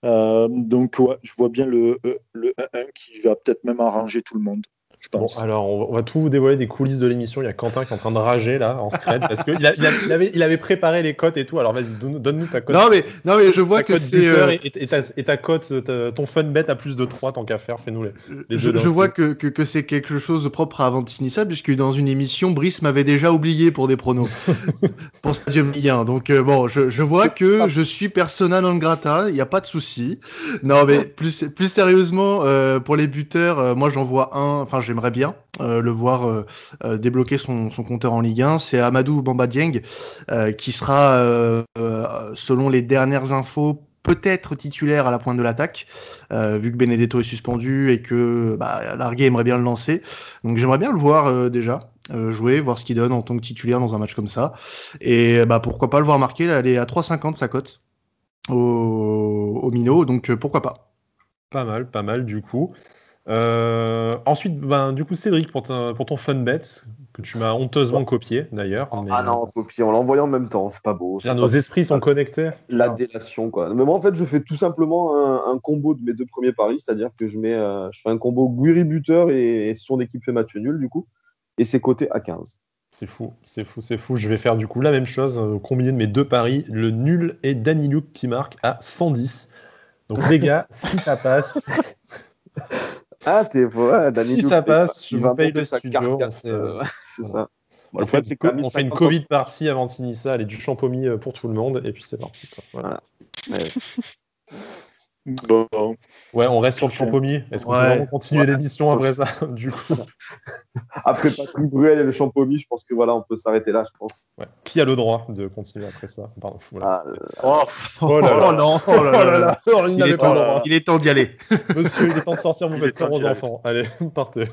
Euh, donc ouais, je vois bien le, euh, le 1-1 qui va peut-être même arranger tout le monde. Bon, alors, on va tout vous dévoiler des coulisses de l'émission. Il y a Quentin qui est en train de rager là en scred parce qu'il il, il, avait, il avait préparé les cotes et tout. Alors vas-y, donne-nous ta cote. Non mais, non mais je vois que c'est. Euh... Et, et, ta, cote, ton fun bet à plus de 3 tant qu'à faire, fais-nous les, les Je, je vois que, que, que c'est quelque chose de propre à Avantinissa puisque dans une émission, Brice m'avait déjà oublié pour des pronos pour Stadium Ligue 1. Donc euh, bon, je, je vois que je suis persona non grata, il n'y a pas de souci. Non mais plus, plus sérieusement, euh, pour les buteurs, euh, moi j'en vois un, enfin j'aimerais bien euh, le voir euh, euh, débloquer son, compteur en Ligue 1. C'est Amadou Bamba Dieng qui sera, selon les dernières infos, peut-être titulaire à la pointe de l'attaque, vu que Benedetto est suspendu et que bah, Larguet aimerait bien le lancer. Donc j'aimerais bien le voir déjà jouer, voir ce qu'il donne en tant que titulaire dans un match comme ça. Et bah, pourquoi pas le voir marquer, elle est à 3,50 sa cote au, au Mino, donc pourquoi pas. Pas mal, pas mal du coup. Euh, ensuite, ben, du coup, Cédric, pour, pour ton fun bet, que tu m'as honteusement copié d'ailleurs. Ah non, copié, on l'a envoyé en même temps, c'est pas beau. nos esprits sont connectés. La délation, quoi. Mais moi, en fait, je fais tout simplement un, combo de mes deux premiers paris, c'est-à-dire que je, mets, euh, je fais un combo Guiri buteur et, son équipe fait match nul, du coup. Et c'est coté à 15. C'est fou, c'est fou, c'est fou. Je vais faire du coup la même chose, euh, combiner de mes deux paris, le nul et Danny Luke qui marque à 110. Donc les gars, si ça passe, Ah, c'est vrai. si ça passe, je vous paye le studio. Euh, c'est ça. en fait, c'est On fait une Covid partie avant de signer ça. Elle est du champomis euh, pour tout le monde. Et puis c'est parti. Voilà. Bon. Ouais, on reste sur le champomis. Est-ce qu'on peut continuer l'émission après ça Du coup? après Patrick Bruel et le champomis, je pense que voilà, on peut s'arrêter là, je pense. Qui a le droit de continuer après ça? Pardon. Ah, euh, oh, oh, là là. non, oh là là. Il, est temps, il, est temps, d'y aller. Monsieur, il est temps de sortir, vous faites aux enfants. Allez, partez.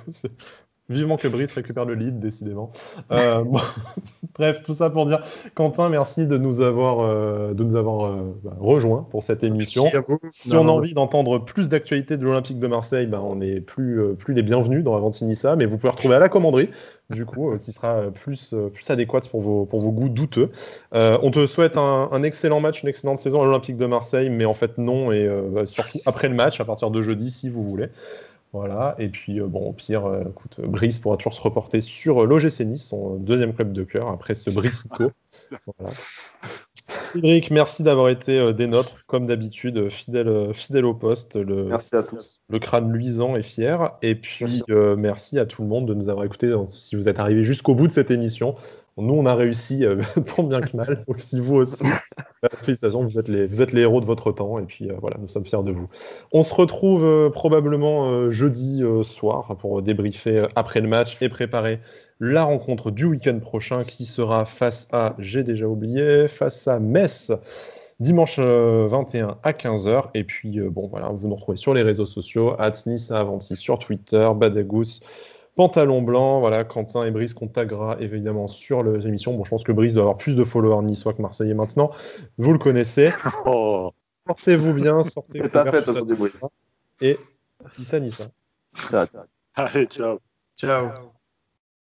Vivement que Brice récupère le lead, décidément. Euh, bref, tout ça pour dire, Quentin, merci de nous avoir, euh, de nous avoir euh, bah, rejoint pour cette émission. Si on a envie d'entendre plus d'actualités de l'Olympique de Marseille, bah, on n'est plus, plus les bienvenus dans Avantinissa, mais vous pouvez retrouver à la commanderie, du coup, qui sera plus, plus adéquate pour vos, pour vos goûts douteux. on te souhaite un, un, excellent match, une excellente saison à l'Olympique de Marseille, mais en fait non, et surtout après le match, à partir de jeudi, si vous voulez. Voilà, et puis euh, bon, au pire, euh, écoute, Brice pourra toujours se reporter sur euh, l'OGC Nice, son deuxième club de cœur, après ce Brisco. voilà. Cédric, merci d'avoir été des nôtres, comme d'habitude, fidèle, fidèle au poste. Le, merci à tous. Le crâne luisant et fier. Et puis, merci à tout le monde de nous avoir écoutés si vous êtes arrivés jusqu'au bout de cette émission. Nous, on a réussi euh, tant bien que mal. Donc, si vous aussi, euh, félicitations, vous êtes, les, héros de votre temps. Et puis, euh, voilà, nous sommes fiers de vous. On se retrouve probablement jeudi soir pour débriefer après le match et préparer la rencontre du week-end prochain qui sera face à, j'ai déjà oublié, face à Metz dimanche 21 à 15h. Et puis, bon, voilà, vous nous retrouvez sur les réseaux sociaux, Nice Avanti sur Twitter, Badagous Pantalon blanc, voilà, Quentin et Brice qu'on taguera évidemment sur l'émission. Bon, je pense que Brice doit avoir plus de followers niçois que Marseillais maintenant. Vous le connaissez. Oh. Portez-vous bien, sortez vous Et peace à Nice. Ciao. Allez, ciao. Ciao.